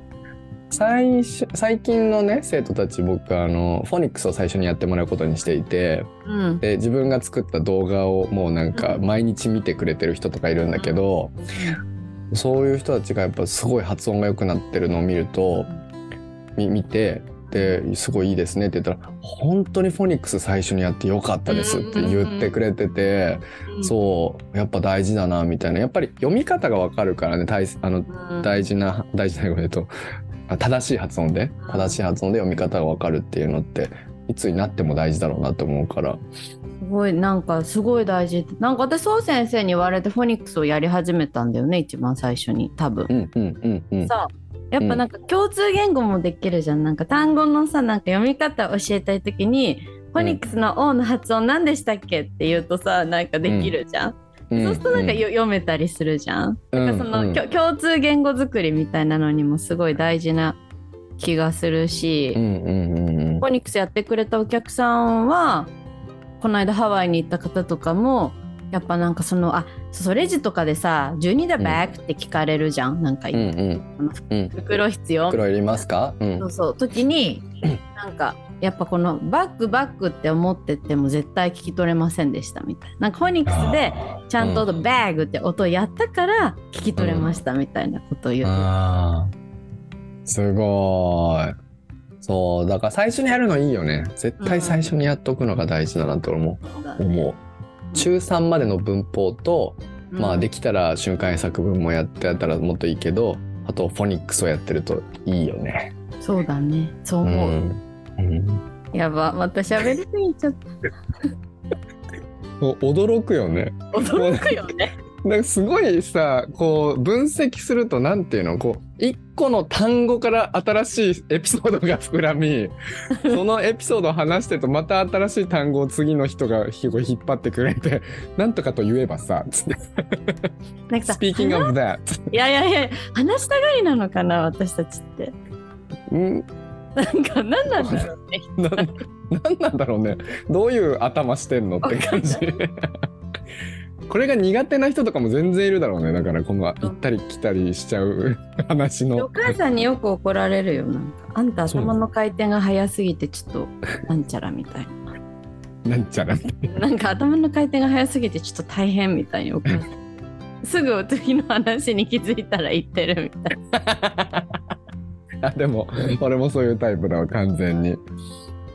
最初最近のね生徒たち僕あのフォニックスを最初にやってもらうことにしていてうん。で自分が作った動画をもうなんかうん。毎日見てくれてる人とかいるんだけど、そういう人たちがやっぱすごい発音が良くなってるのを見るとみ見てですごいいいですねって言ったら本当にフォニックス最初にやってよかったですって言ってくれてて、そうやっぱ大事だなみたいな。やっぱり読み方がわかるからね大あのうん。大事な大事な英語で言うとあ正しい発音で正しい発音で読み方がわかるっていうのっていつになっても大事だろうなと思うから。すごいなんかすごい大事なんか私そう先生に言われてフォニックスをやり始めたんだよね一番最初に多分。う。んうんうんうん。さやっぱなんか共通言語もできるじゃん。なんか単語のさなんか読み方を教えたい時にフォニックスの「O」の発音何でしたっけって言うとさなんかできるじゃん、うんそうするとなんかよ、読めたりするじゃん？うんなんかその、共通言語作りみたいなのにもすごい大事な気がするし、うんうんうんうん。フォニックスやってくれたお客さんはこの間ハワイに行った方とかもやっぱなんかそのあそうレジとかでさ「12 the bag?、って聞かれるじゃんなんか、うんうん。うん。袋必要？袋いりますか？うん。そうそう。時になんかやっぱこのバッグバッグって思ってても絶対聞き取れませんでしたみたいな。なんかフォニックスでちゃんとうん。バッグって音をやったから聞き取れましたみたいなことを言ってあー。すごい。そうだから最初にやるのいいよね。絶対最初にやっとくのが大事だなと思う,、思う中3までの文法と、まあでききたら瞬間作文もやってやったらもっといいけどあとフォニックスをやってるといいよね。そうだね。そうう思う、ん、うん。やば。また喋りすぎちゃった。[laughs] 驚くよね。[laughs] 驚くよねなんかすごいさこう分析するとなんていうの？こう一個の単語から新しいエピソードが膨らみ [laughs] そのエピソードを話してるとまた新しい単語を次の人が引っ張ってくれてなんとかと言えばさつって。なんかさ Speaking of that いやいやいや話したがりなのかな私たちって。ん。なんか何なんだろうねななんなんだろうね。どういう頭してんのって感じこれが苦手な人とかも全然いるだろうね。だからこの行ったり来たりしちゃう。[laughs] 話おの母さんによく怒られるよ。なんかあんた頭の回転が速すぎてちょっと [laughs] なんちゃらみたいな。んちゃら。ななんか頭の回転が速すぎてちょっと大変みたいにお母さん。[laughs] すぐ次の話に気づいたら言ってるみたいあでも俺もそういうタイプだわ完全に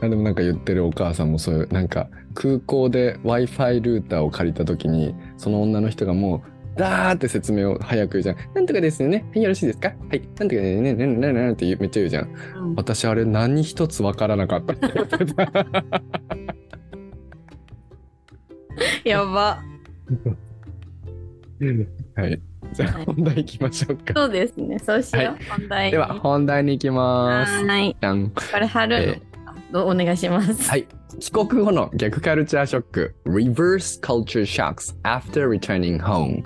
あでもなんか言ってるお母さんもそういうなんか空港で w i f i ルーターを借りた時にその女の人がもうダーって説明を早く言うじゃん。なんとかですよね。よろしいですか？はい。なんとかね、ね、ね、ね、ね、ってめっちゃ言うじゃん。な、うん私あれ何一つわからなかったっ。やばはい。じゃあ本題行きましょうか。そうですねそうしよう、はい本題では本題に行きます。はいじゃん。これ春、えあどうお願いします。はい。帰国後の逆カルチャーショック。Reverse Culture Shocks After Returning Home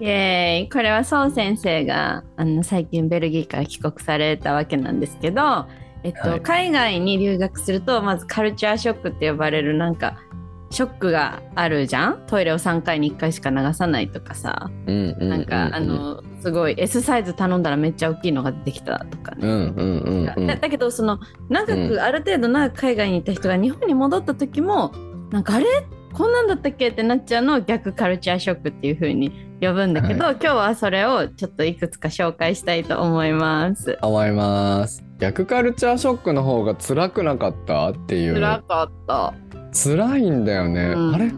イエーイ。これはそう先生があの最近ベルギーから帰国されたわけなんですけど、えっとはい。海外に留学するとまずカルチャーショックって呼ばれるなんかショックがあるじゃん？トイレを3回に1回しか流さないとかさ、うんうん。なんかあのすごい S サイズ頼んだらめっちゃ大きいのができたとかね、うんうんうんうん。だだけどその長く、うん。ある程度長く海外にいた人が日本に戻った時もなんかあれ？こんなんだったっけ？ってなっちゃうのを逆カルチャーショックっていう風に呼ぶんだけど、今日はそれをちょっといくつか紹介したいと思います。思います。逆カルチャーショックの方が辛くなかった？っていう。辛かった。辛いんだよね、うん。あれ？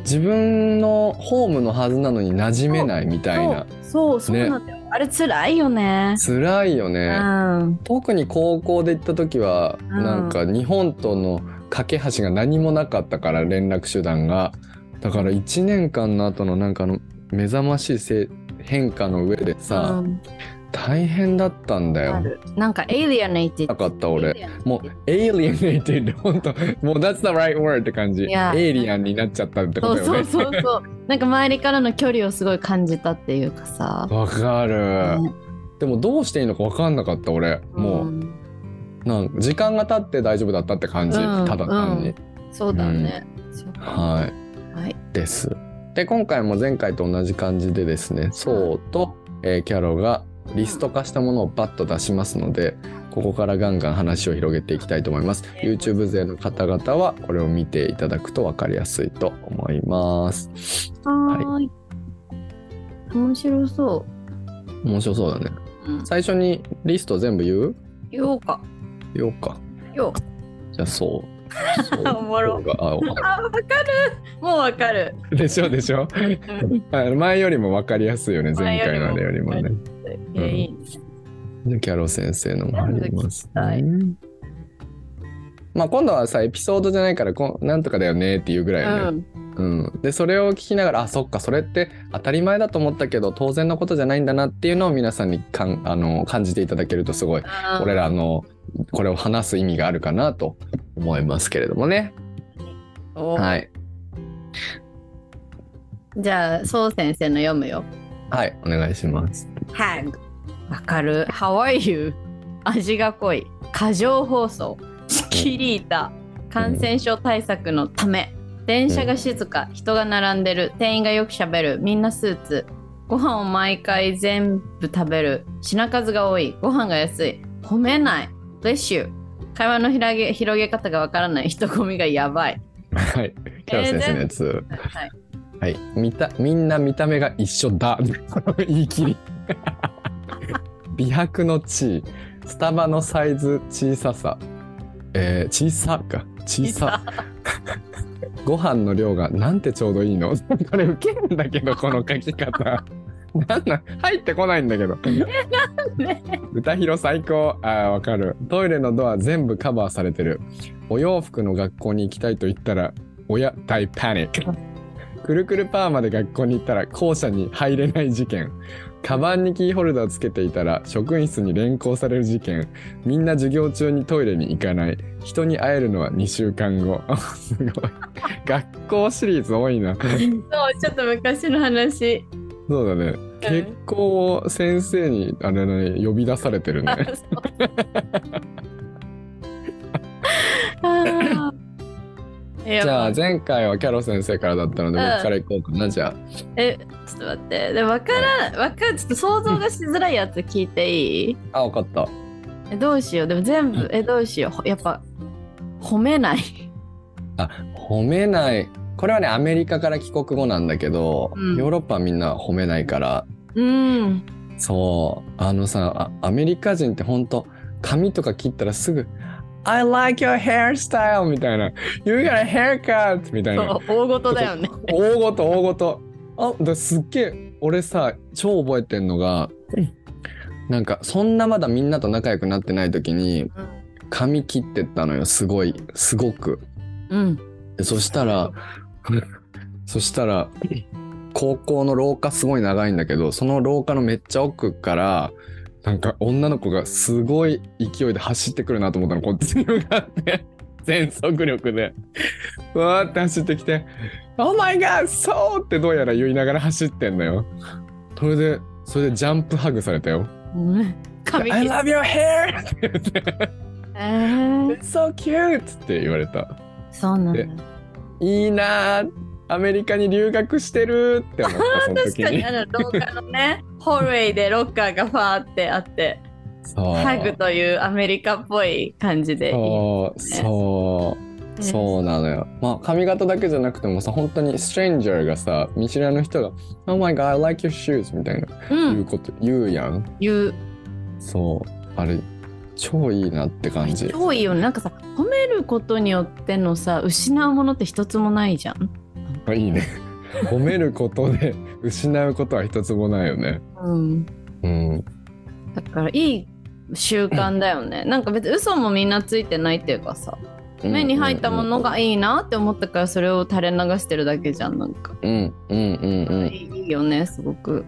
自分のホームのはずなのに馴染めないみたいなそうそうそうなんだよ。あれ辛いよね。辛いようね、ん。特に高校で行った時は、うんなんか日本との架け橋が何もなかったから連絡手段がだから1年間の後のなんかあの目覚ましいせ変化の上でさ、うん大変だったんだあよ。る。なんかエイリアネイティなかった俺。もうエイリアネイティッド本当もう That's the right word って感じ。エイリアンになっちゃったってこそうそうとよねそうそう。なんか周りからの距離をすごい感じたっていうかさ。わかる、ね。でもどうしていいのか分かんなかった俺。もう、んなん時間が経って大丈夫だったって感じ、うんただ単に、そうだね。そうはい。はい。です。で今回も前回と同じ感じでですねそうと、えーキャロがリスト化したものをバッと出しますのでここからガンガン話を広げていきたいと思います。YouTube 勢の方々はこれを見ていただくと分かりやすいと思います。はーい。面白そ面白そうだね。う。うん。最初にリスト全部言う？言おうか。言おうか。よじゃあそう。[laughs] おもろがあわかる。もうわかる。でしょでしょ [laughs] あ前よりも分かりやすいよね、前回のあれよりもね。いや、いい。じゃあキャロ先生のもあります、全部聞まあ今度はさ、エピソードじゃないからこん、なんとかだよねっていうぐらいよね。うん。で、それを聞きながら、あ、そっか、それって当たり前だと思ったけど、当然のことじゃないんだなっていうのを皆さんにかんあの感じていただけると、すごい、うん。俺らの、これを話す意味があるかなと思いますけれどもね。おはい。じゃあ、そう先生の読むよ。はい、お願いします。Hag。わかる。How are you? 味が濃い。過剰放送。チキリータ。感染症対策のため。電車が静か。人が並んでる。店員がよくしゃべる。みんなスーツ。ご飯を毎回全部食べる。品数が多い。ご飯が安い。褒めない。Bless you。会話の広げ広げ方がわからない。人混みがやばい。はい。キャロ先生のやつ。はい。はい。見た、みんな見た目が一緒だ。こ [laughs] の言い切り。[laughs] 美白の地位。スタバのサイズ小ささ。えー、小さか。小さ。ご飯の量がなんてちょうどいいの？[laughs] これウケるんだけど、この書き方。なんなん入ってこないんだけど。歌広最高。あーわかる。トイレのドア全部カバーされてる。お洋服の学校に行きたいと言ったら、親大パニック。くるくるパーマで学校に行ったら校舎に入れない事件。カバンにキーホルダーつけていたら職員室に連行される事件。みんな授業中にトイレに行かない。人に会えるのは2週間後。[laughs] すごい。学校シリーズ多いな。そう、ちょっと昔の話。そうだね。結構先生にあれね呼び出されてるね。じゃあ前回はキャロ先生からだったのでうん僕から行こうかな、じゃえ、ちょっと待って。で、わからん、わかん、ちょっと想像がしづらいやつ聞いていい？あ。あ、分かった。え、どうしよう。でも全部、え、どうしよう。ほやっぱ、褒めない。あ、褒めない。これはね、アメリカから帰国後なんだけど、うんヨーロッパはみんな褒めないから、うん。そう、あのさ、あアメリカ人ってほんと、髪とか切ったらすぐ、I like your hairstyle! みたいな、You got a haircut! みたいな。大事だよね。大ごと大ごと。あ、だすっげえ、俺さ、超覚えてんのが、なんか、そんなまだみんなと仲良くなってない時に、髪切ってったのよ、すごい、すごく。うん。でそしたら、そしたら、[laughs] [laughs] 高校の廊下すごい長いんだけど、その廊下のめっちゃ奥から、なんか女の子がすごい勢いで走ってくるなと思ったの、こっちに向かって。[laughs] 全速力で。うわーって走ってきて、Oh my god! そうってどうやら言いながら走ってんのよ。それで、それでジャンプハグされたよ。うん髪 I love your hair! って言ってえー、It's so cute! って言われた。そうなんだで。いいなぁアメリカに留学してるって思ったその確時に。かに。あの廊下のね、ホールウェイでロッカーがファーってあって、ハグというアメリカっぽい感じでいい。そう。そう。ねそうなのよ。まあ髪型だけじゃなくてもさ本当にストレンジャーがさ見知らぬ人が「Oh my god I like your shoes」みたいなうん、言うこと言うやん。言う。そう。あれ超いいなって感じ。超いいよね。なんかさ、褒めることによってのさ、失うものって一つもないじゃん。あいいね [laughs] 褒めることで失うことは一つもないよねうん。うんだからいい習慣だよね。なんか別に嘘もみんなついてないっていうかさ、目に入ったものがいいなって思ったからそれを垂れ流してるだけじゃん。なんか。うんうんうんうんいいよね、すごく。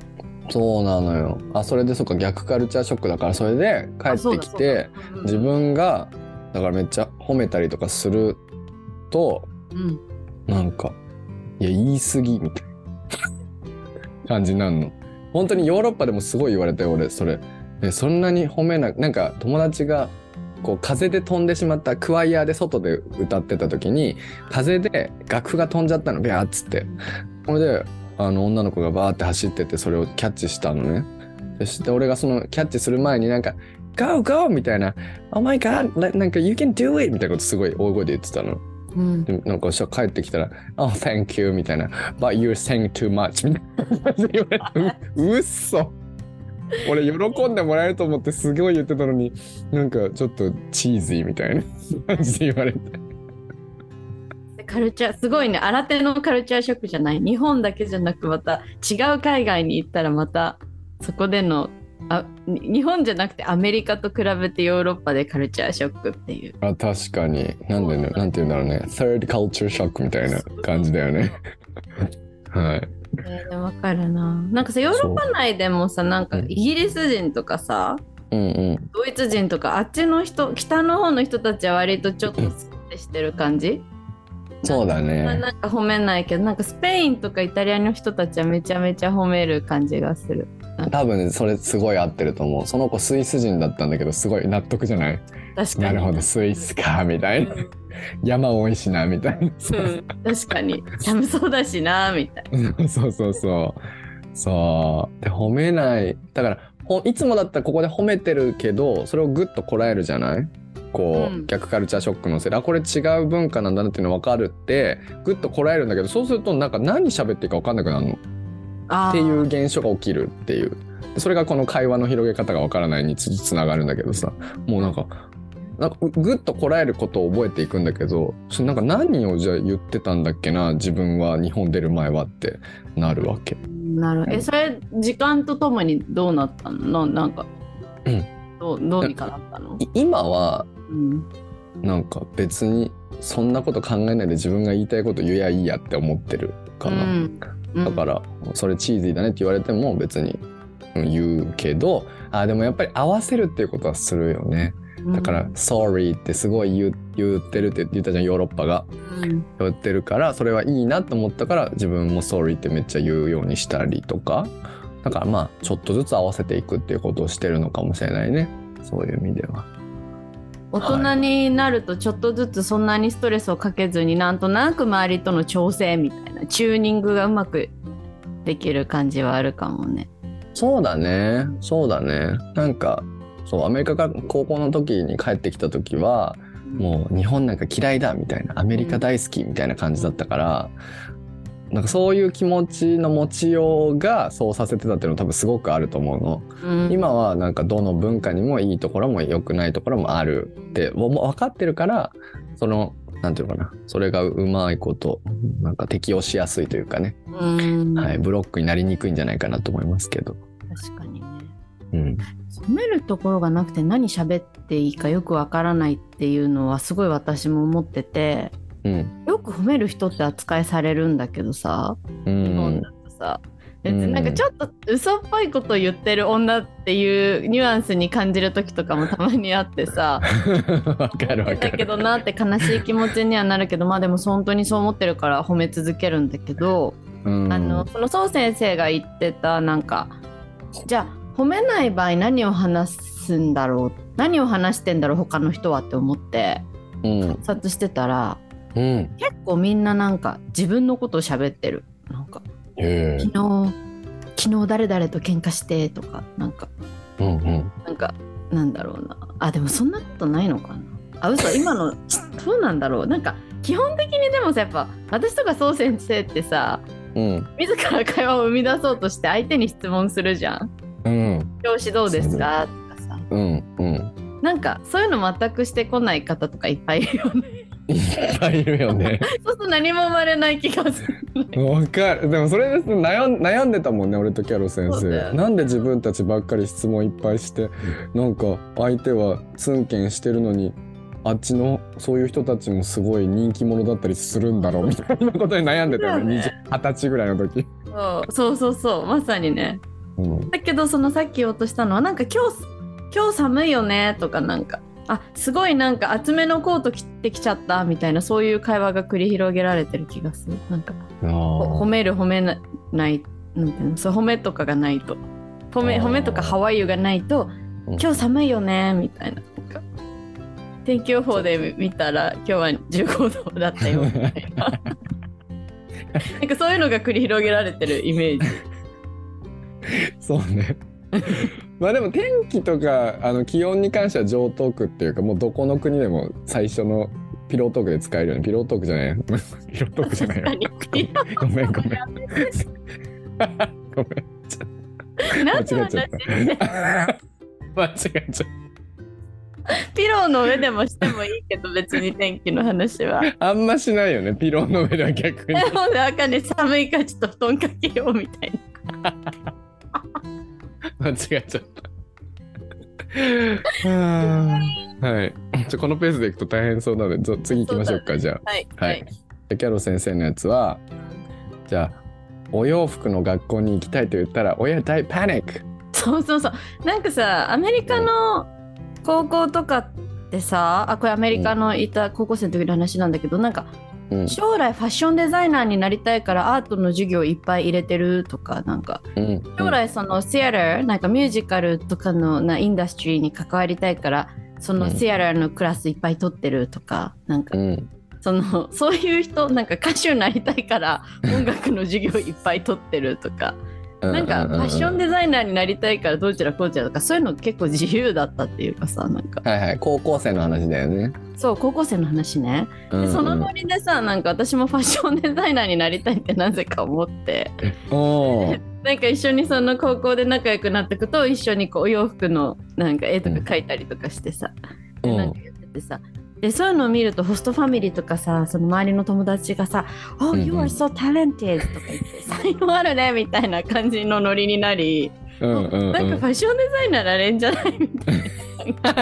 そうなのよあそれでそっか逆カルチャーショックだからそれで帰ってきてうん自分がだからめっちゃ褒めたりとかするとうん。なんかいや言い過ぎみたいな感じになるの本当にヨーロッパでもすごい言われたよ俺それえそんなに褒めなくなんか友達がこう風で飛んでしまったクワイヤーで外で歌ってた時に風で楽譜が飛んじゃったのビャーっつってそれであの女の子がバーって走っててそれをキャッチしたのねそして俺がそのキャッチする前になんか「Go go!」みたいな「Oh my god! ななんか You can do it!」みたいなことすごい大声で言ってたのうん。でなんか帰ってきたら「Oh thank you」みたいな「But you're saying too much」みたいな。感じで言われてううっそ俺喜んでもらえると思ってすごい言ってたのになんかちょっとチーズィーみたいな。感じで言われて。でカルチャーすごいね。新手のカルチャーショックじゃない？日本だけじゃなくまた違う海外に行ったらまたそこでのあに日本じゃなくてアメリカと比べてヨーロッパでカルチャーショックっていう。あ確かに。なんでねなんて言うんだろうね。Third culture shock みたいな感じだよね。[laughs] はい。えー、わかるな。なんかさヨーロッパ内でもさなんかうん。イギリス人とかさうんうん。ドイツ人とかあっちの人北の方の人たちは割とちょっとスッてしてる感じ？そうだまあねなんか褒めないけどなんかスペインとかイタリアの人たちはめちゃめちゃ褒める感じがする多分ねそれすごい合ってると思う。その子スイス人だったんだけどすごい納得じゃない？確かに。なるほどスイスかみたいな。山多いしなみたいな。うん、確かに。寒そうだしなみたいな。そうそうそう。そう。で褒めない。だからほいつもだったらここで褒めてるけどそれをグッとこらえるじゃない？こう、うん。逆カルチャーショックのせいで。あこれ違う文化なんだなっていうの分かるってグッとこらえるんだけどそうするとなんか何喋っていいか分かんなくなるのっていう現象が起きるっていう。でそれがこの会話の広げ方が分からないにつつながるんだけどさ。もうなんかなんかぐっとこらえることを覚えていくんだけどそれなんか何をじゃあ言ってたんだっけな自分は日本出る前はってなるわけ。なる。えそれ時間とともにどうなったの？ななんか、うん。どうどうにかなったの、い今はうん、なんか別にそんなこと考えないで自分が言いたいこと言えばいいやって思ってるかな。うんだからそれチーズィーだねって言われても別にうん言うけどあでもやっぱり合わせるっていうことはするよね。だから「sorry」ってすごい言ってるって言ったじゃんヨーロッパが。うん。言ってるからそれはいいなと思ったから自分も「sorry」ってめっちゃ言うようにしたりとか。だからまあちょっとずつ合わせていくっていうことをしてるのかもしれないね。そういう意味では。大人になるとちょっとずつそんなにストレスをかけずになんとなく周りとの調整みたいなチューニングがうまくできる感じはあるかもね。そうだねそうだねなんかそうアメリカから高校の時に帰ってきた時はもう日本なんか嫌いだみたいなアメリカ大好きみたいな感じだったから、なんかそういう気持ちの持ちようがそうさせてたっていうの多分すごくあると思うの。うん、今はなんかどの文化にもいいところも良くないところもあるって分かってるからそのなんていうのかな。それがうまいことなんか適応しやすいというかね、うん、はい、ブロックになりにくいんじゃないかなと思いますけど。確かにね。うん、褒めるところがなくて何喋っていいかよくわからないっていうのはすごい私も思ってて。うん、よく褒める人って扱いされるんだけどさ、う日本んだとさ。別になんかちょっと嘘っぽいことを言ってる女っていうニュアンスに感じる時とかもたまにあってさ。[laughs] わかるわかだける。どなって悲しい気持ちにはなるけどまあでも本当にそう思ってるから褒め続けるんだけど、うん。あのその宋先生が言ってたなんかじゃあ褒めない場合何を話すんだろう？何を話してんだろう？他の人はって思ってうん。観察してたらうん、結構みんななんか自分のことを喋ってる。なんか昨日昨日誰々と喧嘩してとかなんか。うんうん。なんかなんだろうな。あでもそんなことないのかな。あ嘘今の [laughs] そうなんだろう。なんか基本的にでもさやっぱ私とか宋先生ってさうん。自ら会話を生み出そうとして相手に質問するじゃん。うん。調子どうですか？とかさ。うんうん。なんかそういうの全くしてこない方とかいっぱいいるよねいっぱいいるよね。そうすると何も生まれない気がするわかる。でもそれです悩ん悩んでたもんね俺とキャロ先生、なんで自分たちばっかり質問いっぱいしてなんか相手はツンケンしてるのにあっちのそういう人たちもすごい人気者だったりするんだろうみたいなことに悩んでたよねそう20 20歳ぐらいの時、そうそうそうそうまさにね。うん、だけどそのさっき言おうとしたのはなんか今日今日寒いよねとかなんかあすごいなんか厚めのコート着てきちゃったみたいなそういう会話が繰り広げられてる気がする。なんか褒める褒めなないなんていうの？そう褒めとかがないと。褒め褒めとかハワイユがないとうん。今日寒いよねみたいな。なんか天気予報で見たら今日は15度だったよみたいな。[laughs] なんかそういうのが繰り広げられてるイメージ。そうねまあでも天気とかあの気温に関しては上等句っていうかもうどこの国でも最初のピロートークで使えるよね。ピロートークじゃない。[laughs] ピロートークじゃないよ。ごめんごめん。ごめん。間違えちゃった。間違えちゃっピローの上でもしてもいいけど別に天気の話は。た。あんましないよね。ピローの上では逆に。[laughs] えほんであかね寒いからちょっと布団かけようみたいな。[laughs] 間違えちゃった。[laughs] はい。じゃあこのペースでいくと大変そうなので、ぞ次行きましょうか、じゃあ。はい。はい。キャロ先生のやつは、じゃあ、お洋服の学校に行きたいと言ったら、親大パニック。そうそうそう。なんかさ、アメリカの高校とかってさ、あ、これアメリカのいた高校生の時の話なんだけど、なんかうん。将来ファッションデザイナーになりたいからアートの授業いっぱい入れてるとか、なんかうん。将来そのシアター、なんかミュージカルとかのなインダストリーに関わりたいから、そのシアターのクラスいっぱい取ってるとか、なんかうん。そのそういう人なんか歌手になりたいから音楽の授業いっぱい取ってるとかなんかファッションデザイナーになりたいからどうちらこうちらとかそういうの結構自由だったっていうかさなんか。はいはい。高校生の話だよね。そう高校生の話ね、うんうん。でそのノリでさなんか私もファッションデザイナーになりたいってなぜか思って。[laughs] なんか一緒にその高校で仲良くなってくと一緒にこうお洋服のなんか絵とか描いたりとかしてさ、でなんかやっててさでそういうのを見るとホストファミリーとかさその周りの友達がさ「Oh, you are so talented」とか言って「才能あるね」みたいな感じのノリになり、うんうんうん。なんかファッションデザイナーなれんじゃないみたいな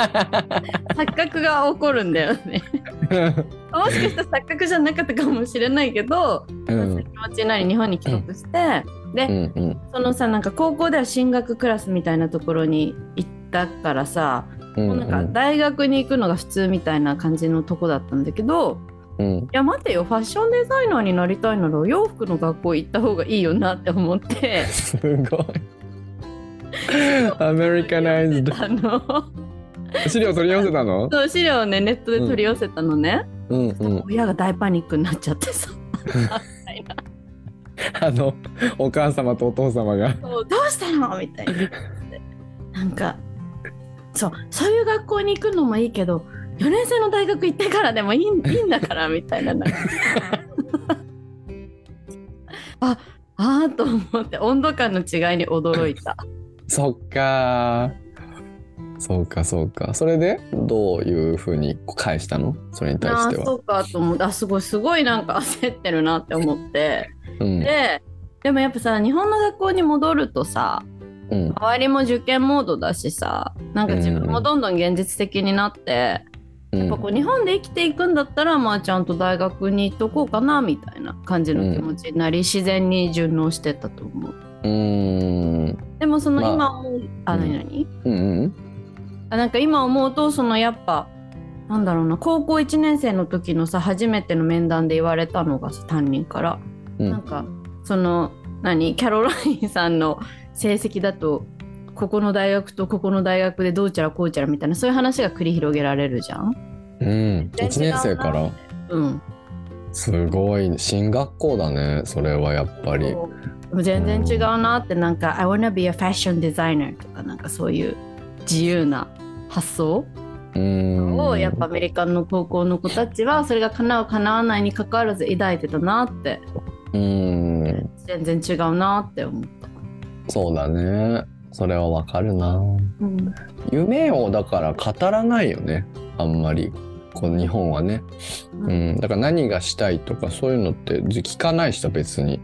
錯覚が起こるんだよね。[laughs] もしかしたら錯覚じゃなかったかもしれないけど、うん気持ちになり日本に帰国して、で、うんうんそのさなんか高校では進学クラスみたいなところに行ったからさ、うんもうなんか大学に行くのが普通みたいな感じのとこだったんだけどうん。いや待てよファッションデザイナーになりたいならお洋服の学校行った方がいいよなって思って。[laughs] すごい。[laughs] アメリカナイズド。資料取り寄せたの？そう資料をねネットで取り寄せたのね、うん。うん。親が大パニックになっちゃってさ。[laughs] あの、お母様とお父様が。どうしたの？みたいななんかそうそういう学校に行くのもいいけど4年生の大学行ってからでもいい [laughs] いいんだからみたいな。[laughs] ああーと思って温度感の違いに驚いた。[laughs] そっかそうかそうか。それでどういうふうに返したの？それに対しては。あーそうかと思って。あすごいすごいなんか焦ってるなって思って。うん。ででもやっぱさ日本の学校に戻るとさうん。周りも受験モードだしさなんか自分もどんどん現実的になって、うん。やっぱこう日本で生きていくんだったらまあちゃんと大学に行っとこうかなみたいな感じの気持ちになり、自然に順応してったと思う。うーん。でもそのまあ今思う、あ、うん。何？何うんうん。あなんか今思うとそのやっぱなんだろうな高校1年生の時のさ初めての面談で言われたのがさ担任から、うん。なんかその何？キャロラインさんの成績だとここの大学とここの大学でどうちゃらこうちゃらみたいなそういう話が繰り広げられるじゃん？うん。1年生から？うん、すごい進学校だねそれはやっぱり。全然違うなってなんか「I wanna be a fashion designer」とかなんかそういう自由な発想うーん。をやっぱアメリカの高校の子たちはそれが叶う叶わないに関わらず抱いてたなって。うーん。全然違うなって思った。そうだね。それはわかるな。うん。夢をだから語らないよね。あんまり。こう日本はね、うん、だから何がしたいとかそういうのって聞かない人別に。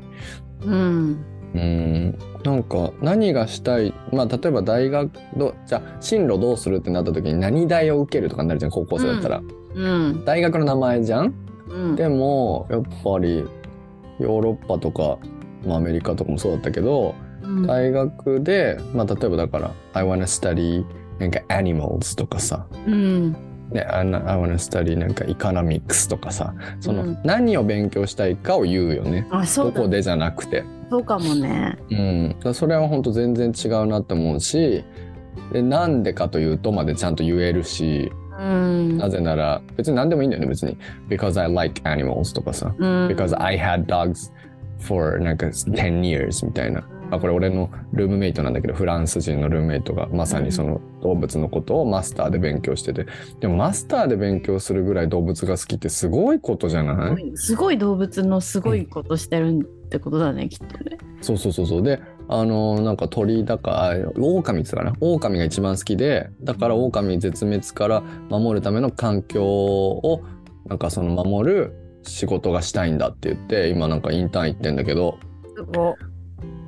うん。うん。なんか何がしたい？まあ例えば大学どじゃあ進路どうするってなった時に何大を受けるとかになるじゃん高校生だったら、うん。大学の名前じゃん？うん。でもやっぱりヨーロッパとか、まあ、アメリカとかもそうだったけどうん大学で、まあ、例えばだから「I wanna study なんか animals」とかさ。うん。ね、I wanna study なんか economics とかさ。その、うん。何を勉強したいかを言うよね。あそうだどこでじゃなくて。そうかもね。うん、それは本当全然違うなって思うしでなんでかというとまでちゃんと言えるしうん。なぜなら別に何でもいいんだよね別に「because I like animals」とかさ「うん。Because I had dogs for なんか10 years」みたいなあこれ俺のルームメイトなんだけどフランス人のルームメイトがまさにその動物のことをマスターで勉強してて。でもマスターで勉強するぐらい動物が好きってすごいことじゃない？すごい。動物のすごいことしてるってことだね、きっとね。そうそうそうそう。であのなんか鳥だかあ狼って言っかな？狼が一番好きでだから狼絶滅から守るための環境をなんかその守る仕事がしたいんだって言って今なんかインターン行ってんだけど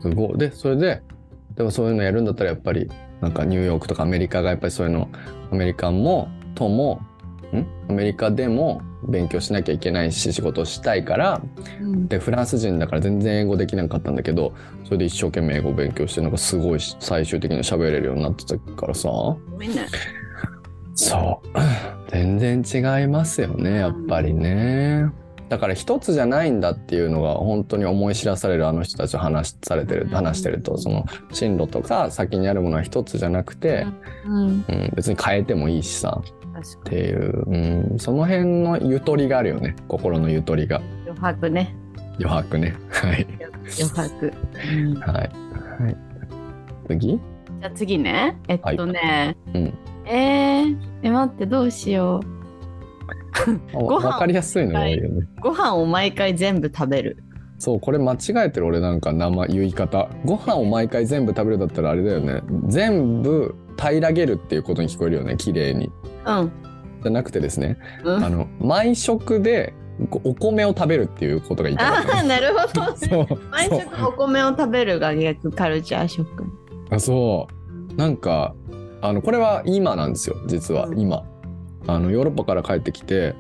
すごい。でそれででもそういうのやるんだったらやっぱりなんかニューヨークとかアメリカがやっぱりそういうのアメリカもともん？アメリカでも勉強しなきゃいけないし仕事をしたいからうん。でフランス人だから全然英語できなかったんだけどそれで一生懸命英語を勉強してなんかすごい最終的に喋れるようになってたからさ。そう。[laughs] 全然違いますよねやっぱりねだから一つじゃないんだっていうのが本当に思い知らされるあの人たちと話されてる話してるとその進路とか先にあるものは一つじゃなくて、うん、うん、別に変えてもいいしさっていう、うん、その辺のゆとりがあるよね心のゆとりが。に。余白ね。余白ね。はい。余白。うん。はい。はい。次？じゃあ次ね。えっとね。うん。えー、え、待って、どうしよご飯わかりやすいのが多いよねう。ご飯を毎回全部食べる。そうこれ間違えてる俺なんか名前言い方ご飯を毎回全部食べるだったらあれだよね全部平らげるっていうことに聞こえるよね綺麗にうん。じゃなくてですねうん、あの毎食でこお米を食べるっていうことが言いたかったああ、なるほど、ね。そう毎食お米を食べるが逆カルチャーショック。あそうなんかあのこれは今なんですよ実はうん今あのヨーロッパから帰ってきて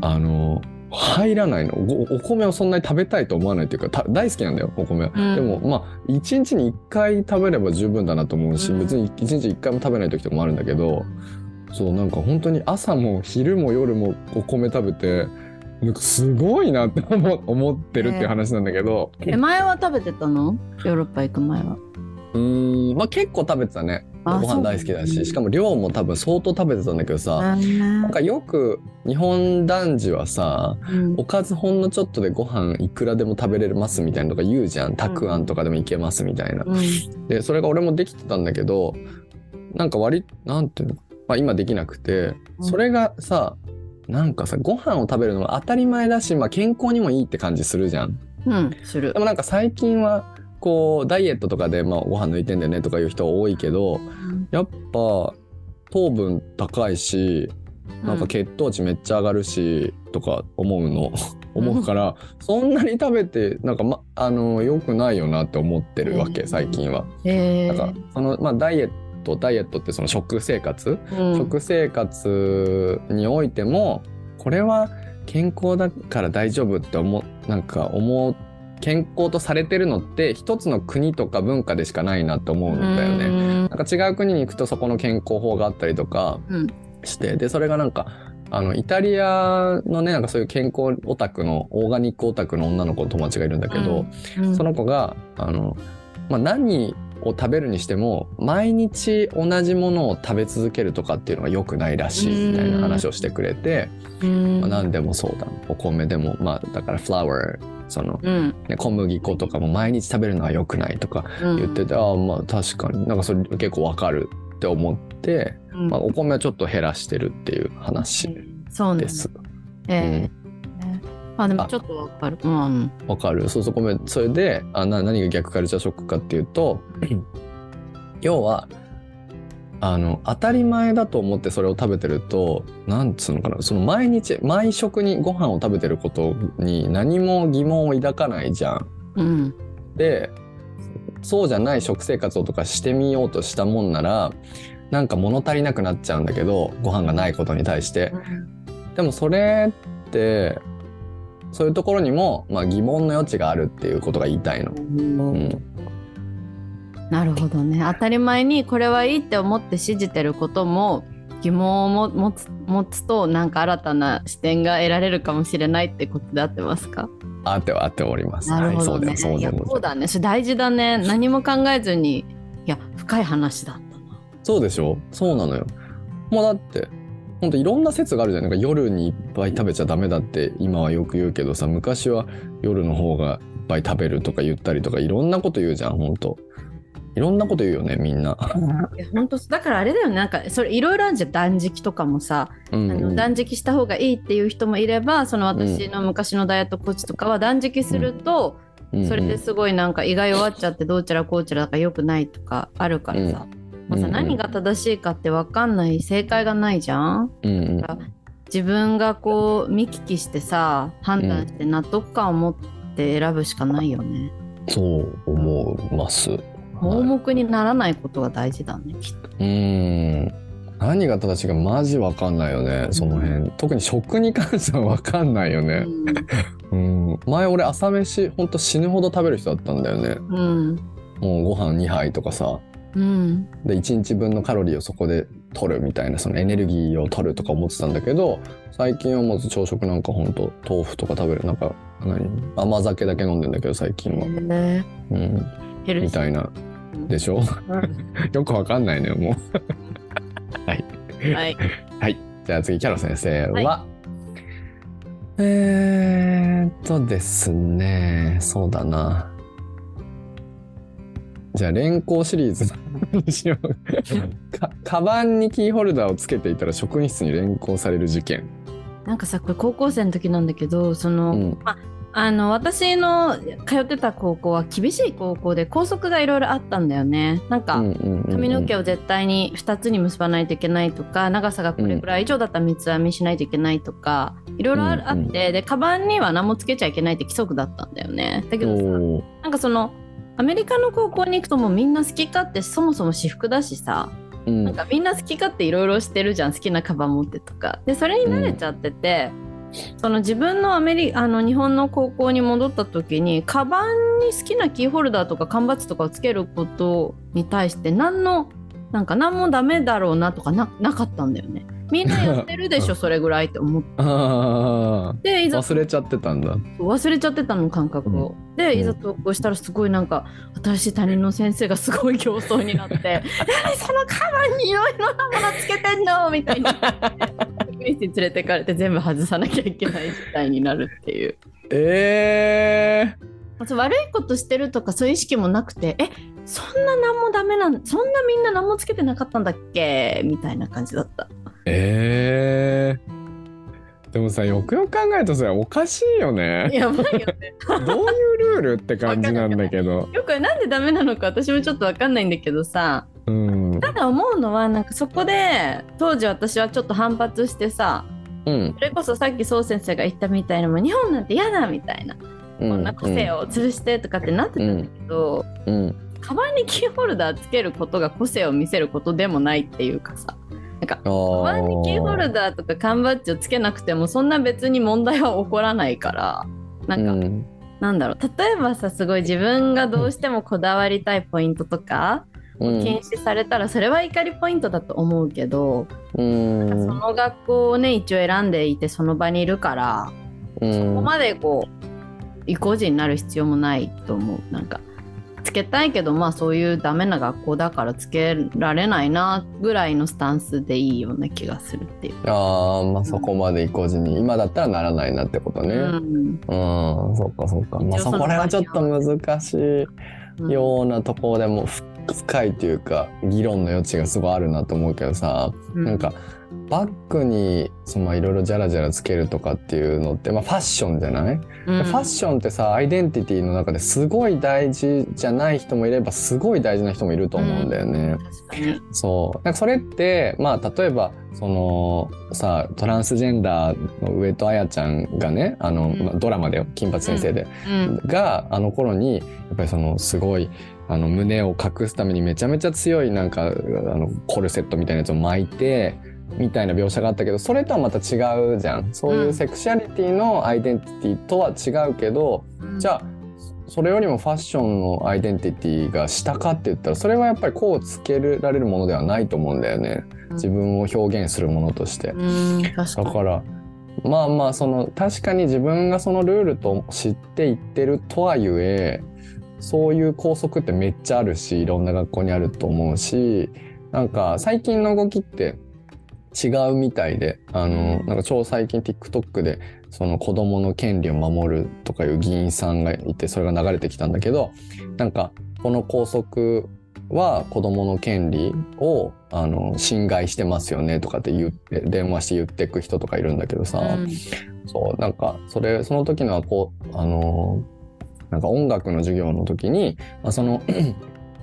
あの入らないの。おお米をそんなに食べたいと思わないっていうかた大好きなんだよお米は、うん。でもまあ1日に1回食べれば十分だなと思うし、うん。別に1日1回も食べない時とかもあるんだけどそうなんか本当に朝も昼も夜もお米食べてなんかすごいなって思 [laughs] 思ってるっていう話なんだけど、え、前は食べてたの？ヨーロッパ行く前は。うーんまあ結構食べてたねごあ飯大好きだししかも量も多分相当食べてたんだけどさ、ななんかよく日本男児はさうん。おかずほんのちょっとでご飯いくらでも食べれますみたいなのとか言うじゃん。たくあんとかでもいけますみたいな。うん。でそれが俺もできてたんだけどなんか割なんていうの、まあ、今できなくてうん。それがさなんかさご飯を食べるのが当たり前だし、まあ、健康にもいいって感じするじゃん。うん、する。で。もなんか最近はこうダイエットとかで、まあ、ご飯抜いてんだよねとかいう人多いけどやっぱ糖分高いしなんか血糖値めっちゃ上がるしとか思うの。思うからそんなに食べてなんか、ま、あの良くないよなって思ってるわけうん。最近は。えなんかそのまあダイエットダイエットってその食生活、うん。食生活においてもこれは健康だから大丈夫って思うなんか思う健康とされてるのって一つの国とか文化でしかないなって思うんだよね。ね。なんか違う国に行くとそこの健康法があったりとかうん。してでそれがなんかあのイタリアのねなんかそういう健康オタクのオーガニックオタクの女の子の友達がいるんだけど、うん。その子があの、まあ、何を食べるにしても毎日同じものを食べ続けるとかっていうのが良くないらしいみたいな話をしてくれて、うん。まあ、何でもそうだ。お米でもまあだからフラワーその、うん。ね、小麦粉とかも毎日食べるのは良くないとかうん。言ってて、ああまあ確かに。なんかそれ結構わかるって思って、うん。まあ、お米はちょっと減らしてるっていう話そうなんだ。です。ええ。あでもちょっとわかる。うん。わかる。そうそうごめん。それであな何が逆カルチャーショックかっていうと要はあの当たり前だと思ってそれを食べてるとなんつうのかなその毎日毎食にご飯を食べてることに何も疑問を抱かないじゃん。うんでそうじゃない食生活をとかしてみようとしたもんならなんか物足りなくなっちゃうんだけどご飯がないことに対して。でもそれってそういうところにも、まあ、疑問の余地があるっていうことが言いたいの。うん、なるほどね当たり前にこれはいいって思って信じてることも疑問をも持つ持つとなんか新たな視点が得られるかもしれないってことで合ってますか？あってはあっております。なるほどはい、ね。いやそうだよ、そうだよ。そうだね。それ大事だね。何も考えずに。いや、深い話だったな。そうでしょ？そうなのよ。もうだって、ほんといろんな説があるじゃん。なんか夜にいっぱい食べちゃダメだって今はよく言うけどさ、昔は夜の方がぱい食べるとか言ったりとかいろんなこと言うじゃん本当いろんなこと言うよねみんな。いや本当だからあれだよね。なんかそれいろいろあるじゃん断食とかもさ、うんあの断食した方がいいっていう人もいればその私の昔のダイエットコーチとかは断食すると、うん。それですごいなんか胃が弱っちゃってどうちゃらこうちゃらだから良くないとかあるからさ、もうさうんうん。何が正しいかって分かんない正解がないじゃん。うんうん。自分がこう見聞きしてさ判断して納得感を持って選ぶしかないよね。そう思います。盲目にならないことが大事だねきっと。うーん。何が正しいかマジわかんないよねその辺。特に食に関してはわかんないよね。うん。前俺朝飯ほんと死ぬほど食べる人だったんだよね。うん。もうご飯2杯とかさ。うん。で1日分のカロリーをそこで取るみたいなそのエネルギーを取るとか思ってたんだけど最近はまず朝食なんかほんと豆腐とか食べる。なんか何？甘酒だけ飲んでんだけど最近は、ねうん、みたいなでしょ？うんよくわかんないねもう [laughs] はいはい。はい。じゃあ次、キャロ先生は、はえーっとですね、そうだな。じゃあ、連行シリーズにしようか。カバンにキーホルダーをつけていたら職員室に連行される事件。なんかさこれ高校生の時なんだけどその、うん。あの私の通ってた高校は厳しい高校で校則がいろいろあったんだよね。なんか、うんうんうんうん。髪の毛を絶対に2つに結ばないといけないとか長さがこれくらい以上だったら三つ編みしないといけないとかいろいろあってでカバンには何もつけちゃいけないって規則だったんだよね。だけどさなんかそのアメリカの高校に行くともうみんな好き勝手そもそも私服だしさうん。なんかみんな好き勝手いろいろしてるじゃん好きなカバン持ってとか。でそれに慣れちゃってて、その自分のアメリあの日本の高校に戻った時にカバンに好きなキーホルダーとか缶バッジとかをつけることに対して何のなんか何もダメだろうなとかななかったんだよね。みんなやってるでしょ [laughs] それぐらいって思っあていざー忘れちゃってたんだ。忘れちゃってたの感覚を、でいざ投稿したらすごいなんか新しい担任の先生がすごい競争になって「何 [laughs] そのカバンにいろいろなものつけてんの?」みたいな職員室に連れてかれて全部外さなきゃいけない事態になるっていうえそう悪いことしてるとかそういう意識もなくて「えそんな何もダメなんそんなみんな何もつけてなかったんだっけ?」みたいな感じだった。ー、えー。でもさ、よくよく考えるとさ、おかしいよね。やばいよね。[laughs] どういうルールって感じなんだけど。[laughs] よくなんでダメなのか私もちょっと分かんないんだけどさうん。ただ思うのはなんかそこで当時私はちょっと反発してさうん。それこそさっき宋先生が言ったみたいなもう日本なんて嫌だみたいな、こんな個性を吊るしてとかってなってたんだけど、うん。カバンにキーホルダーつけることが個性を見せることでもないっていうかさなんかあカバンにキーホルダダーとか缶バッジをつけなくてもそんな別に問題は起こらないからなんか、うん。なんだろう。例えばさすごい自分がどうしてもこだわりたいポイントとか、うん。禁止されたらそれは怒りポイントだと思うけど、うん。その学校をね一応選んでいてその場にいるから、うん。そこまでこう意固地になる必要もないと思う。なんかつけたいけどまあそういうダメな学校だからつけられないなぐらいのスタンスでいいような気がするっていう。ああ、まあそこまで意固地に、今だったらならないなってことね。うん、うんそっかそっか。まあそこら辺はちょっと難しうんいようなところでもふ深いというか、議論の余地がすごいあるなと思うけどさ、うんなんかバッグにいろいろジャラジャラつけるとかっていうのって、まあ、ファッションじゃない、うん。ファッションってさアイデンティティの中ですごい大事じゃない人もいればすごい大事な人もいると思うんだよね。確かにそう。なんかそれってまあ例えばそのさトランスジェンダーの上戸彩ちゃんがねあの、うん。まあドラマで金髪先生で、うん。があの頃にやっぱりそのすごいあの胸を隠すためにめちゃめちゃ強いなんかあのコルセットみたいなやつを巻いてみたいな描写があったけどそれとはまた違うじゃん。そういうセクシャリティのアイデンティティとは違うけど、じゃあそれよりもファッションのアイデンティティが下かって言ったらそれはやっぱりこうつけられるものではないと思うんだよね。自分を表現するものとして。かにだからまあまあその確かに自分がそのルールと知っていってるとはいえそういう校則ってめっちゃあるしいろんな学校にあると思うしなんか最近の動きって違うみたいであのなんか超最近 TikTok でその子供の権利を守るとかいう議員さんがいてそれが流れてきたんだけどなんかこの校則は子供の権利をあの侵害してますよねとかって言って電話して言ってく人とかいるんだけどさ、うん。そうなんかそれその時のはこうあのなんか音楽の授業の時に、まあ、その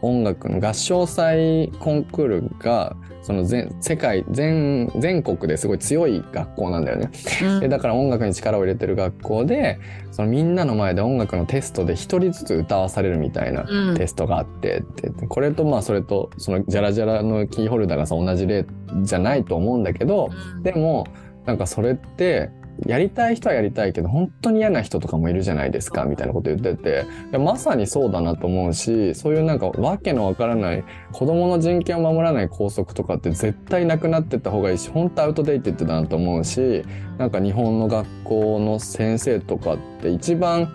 音楽の合唱祭コンクールがその全世界全全国ですごい強い学校なんだよね。うん。でだから音楽に力を入れてる学校でそのみんなの前で音楽のテストで一人ずつ歌わされるみたいなうん。テストがあってってこれとまあそれとそのジャラジャラのキーホルダーがさ同じ例じゃないと思うんだけどでもなんかそれってやりたい人はやりたいけど本当に嫌な人とかもいるじゃないですかみたいなこと言ってて。いやまさにそうだなと思うしそういうなんかわけのわからない子供の人権を守らない校則とかって絶対なくなってった方がいいし本当アウトデイテッドだなと思うしなんか日本の学校の先生とかって一番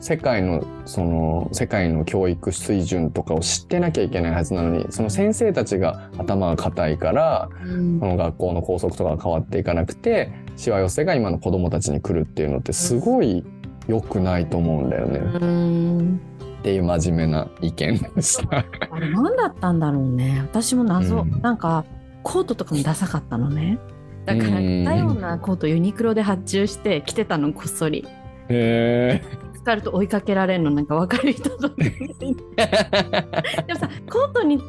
世界のその世界の教育水準とかを知ってなきゃいけないはずなのにその先生たちが頭が固いからうん。この学校の校則とかが変わっていかなくてしわ寄せが今の子供たちに来るっていうのってすごい良くないと思うんだよね、うんっていう真面目な意見でした。あれ何だったんだろうね。私も謎、うん。なんかコートとかもダサかったのね。だからうん。似たようなコートユニクロで発注して着てたのこっそり。へ疲れると追いかけられるのなんか分かる人と [laughs] でもさコートにと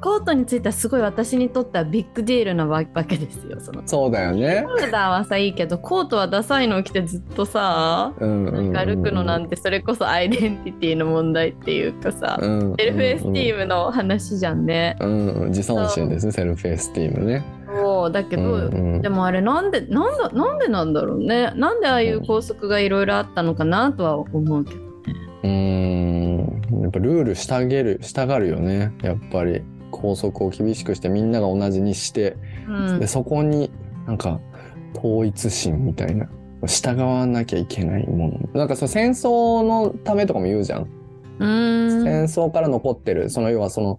コートについてはすごい私にとっては big deal なわわけですよそのそうだよね。ショルダーはさいいけどコートはダサいのを着てずっとさうんうんうんなんか歩くのなんてそれこそアイデンティティの問題っていうかさ、うん self-esteem の話じゃんね。うんうん、自尊心ですねセルフエスティームね。そうだけど、うんうん。でもあれなんでなんだなんでなんだろうね。なんでああいう校則がいろいろあったのかなとは思うけどうーん。やっぱルール従る従うよね。やっぱり。校則を厳しくしてみんなが同じにして、うん。でそこになんか統一心みたいな。従わなきゃいけないもの。なんかその戦争のためとかも言うじゃん、うーん。戦争から残ってる。その要はその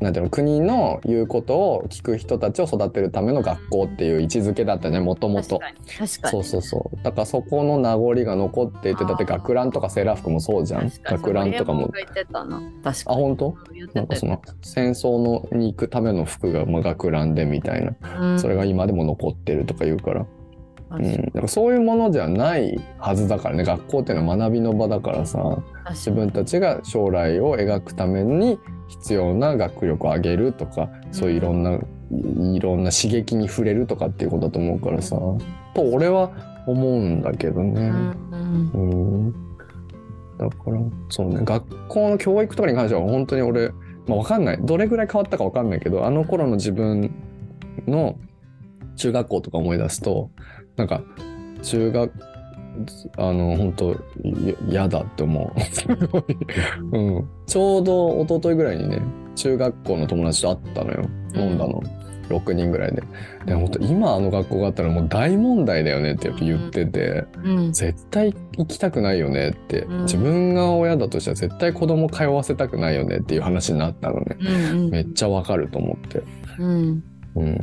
なんていうの国の言うことを聞く人たちを育てるための学校っていう位置づけだったねもともとそうそうそう。だからそこの名残が残っていてだって学ランとかセーラー服もそうじゃん。学ランとかも。森山が言ってたな。確あかに。本当なんかその戦争のに行くための服がまあ学ランでみたいな。うん。それが今でも残ってるとか言うから、うん、だからそういうものじゃないはずだからね。学校っていうのは学びの場だからさ。自分たちが将来を描くために必要な学力を上げるとかそういういろんな、いいろんな刺激に触れるとかっていうことだと思うからさ。と俺は思うんだけどね。うんうん。だからそうね。学校の教育とかに関しては本当に俺、まあ、分かんない。どれぐらい変わったか分かんないけどあの頃の自分の中学校とか思い出すとなんか中学あの本当い嫌だって思う、すごいうん、ちょうど一昨日ぐらいにね中学校の友達と会ったのよ。飲んだの、6人ぐらいで。で本当今あの学校があったらもう大問題だよねってやっぱ言ってて。うん。絶対行きたくないよねって、うん。自分が親だとしたら絶対子供通わせたくないよねっていう話になったのね、うんうんめっちゃわかると思って、うん。うん、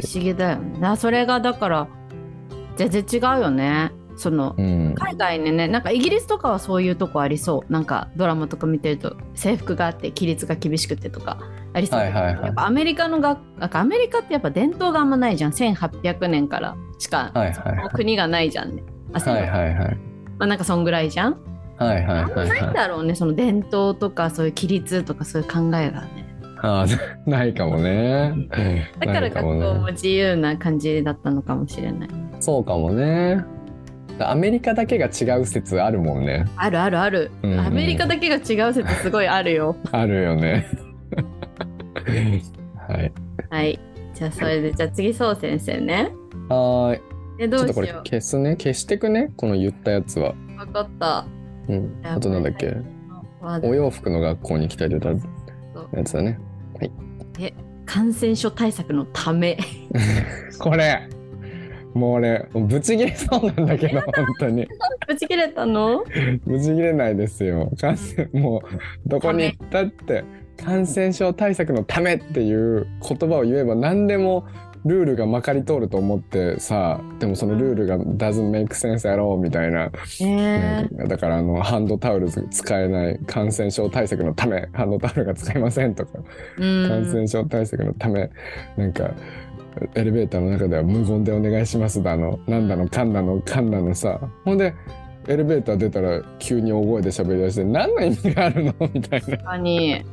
不思議だよね。あそれがだから全然違うよね。そのうん、海外にねなんかイギリスとかはそういうとこありそう。なんかドラマとか見てると制服があって規律が厳しくてとかありそう、はいはいはい。やっぱアメリカの学なんかアメリカってやっぱ伝統があんまないじゃん。1800年から。しか、はいはいはい。国がないじゃんね。あ、はいはいはい。まあ、なんかそんぐらいじゃん、はいはいあんまないんはいはいだろうね。その伝統とかそういう規律とかそういう考えがね。ないかもね。だから学校も自由な感じだったのかもしれないそうかもね。アメリカだけが違う説あるもんね。あるあるある、うん。うんアメリカだけが違う説すごいあるよ。[laughs] あるよね。[laughs] はい。はい。じゃあそれでじゃあ次そう先生ね。はーい。えどうしよちょっとこれ消すね。消してくね。この言ったやつは。う分かった。うん。あとなんだっけ？お洋服の学校に来たりたやつだね。感染症対策のため。[laughs] これもう俺ぶち切れそうなんだけど [laughs] 本当に。ぶち切れたの？ぶち切れないですよ。感染もうどこに行ったって感染症対策のためっていう言葉を言えば何でもルールがまかり通ると思ってさでもそのルールが doesn't make sense at all みたいな。え。なんかだからあのハンドタオル使えない感染症対策のためハンドタオルが使えませんとかー、感染症対策のためなんかエレベーターの中では無言でお願いしますだのなんだのかんだのかんだのさ。ほんでエレベーター出たら急に大声で喋り出して何の意味があるの？[laughs] みたいな。確かに。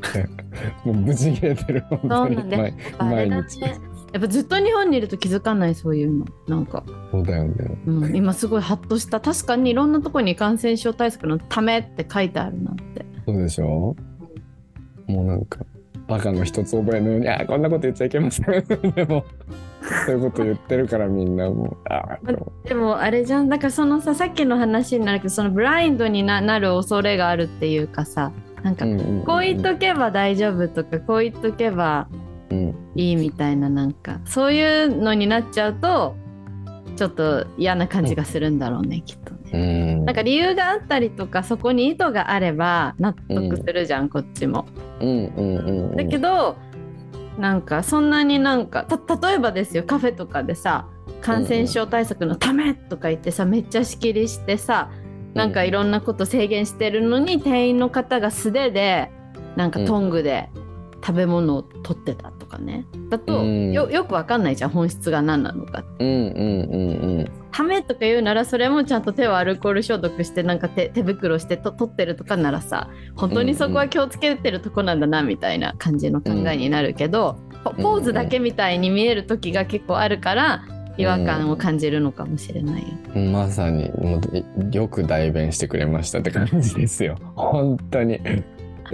[laughs] もう無事切れてる本当に。そうなんだ。毎日。ね。やっぱずっと日本にいると気づかないそういうの。なんか、そうだよね。うん、今すごいハッとした。確かにいろんなとこに感染症対策のためって書いてあるなって。そうでしょ？もうなんかバカの一つ覚えのようにあこんなこと言っちゃいけません。[laughs] でもそういうこと言ってるからみんなもうあでもあれじゃん。だからそのささっきの話になるけどそのブラインドにななる恐れがあるっていうかさなんかうんうんうんこう言っとけば大丈夫とかこう言っとけばうん。いいみたいななんかそういうのになっちゃうとちょっと嫌な感じがするんだろうね、きっと。ね。うん。なんか理由があったりとかそこに意図があれば納得するじゃん、こっちも。うんうんうんうん。だけどなんかそんなになんかた例えばですよカフェとかでさ感染症対策のためとか言ってさめっちゃ仕切りしてさなんかいろんなこと制限してるのに店員の方が素手でなんかトングで食べ物を取ってた。とかね。だとうん。よよくわかんないじゃん本質が何なのかうんうんうんうんためとか言うならそれもちゃんと手をアルコール消毒してなんか手手袋してと取ってるとかならさ本当にそこは気をつけてるとこなんだなみたいな感じの考えになるけど、ポポーズだけみたいに見える時が結構あるから違和感を感じるのかもしれないよ。うんまさにもういよく代弁してくれましたって感じですよ。本当に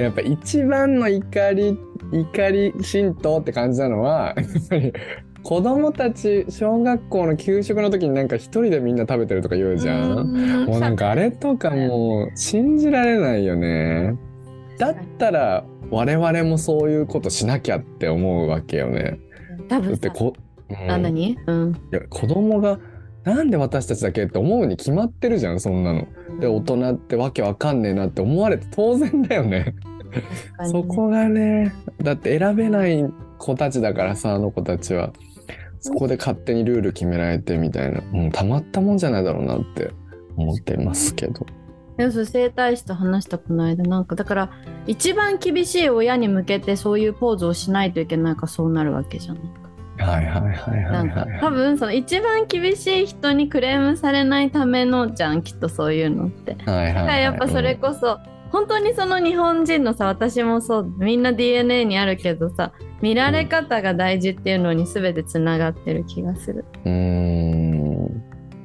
やっぱ一番の怒り怒り神道って感じなのはやっぱり子供たち小学校の給食の時になんか一人でみんな食べてるとか言うじゃん。ん。もうなんかあれとかもう信じられないよね。だったら我々もそういうことしなきゃって思うわけよね。だ多分さってこ、うん。あ何？うん。いや子供がなんで私たちだけって思うに決まってるじゃんそんなの。で大人ってわけわかんねえなって思われて当然だよね。そこがねだって選べない子たちだからさあの子たちは。そこで勝手にルール決められてみたいな、もうたまったもんじゃないだろうなって思ってますけど。でも整体師と話したこの間なんかだから一番厳しい親に向けてそういうポーズをしないといけないからそうなるわけじゃないはいはいはいはないんかはい。多分その一番厳しい人にクレームされないためのじゃんきっとそういうのって。はいはい、はい。やっぱそれこそ、本当にその日本人のさ私もそうみんな DNA にあるけどさ見られ方が大事っていうのに全てつながってる気がする。うん。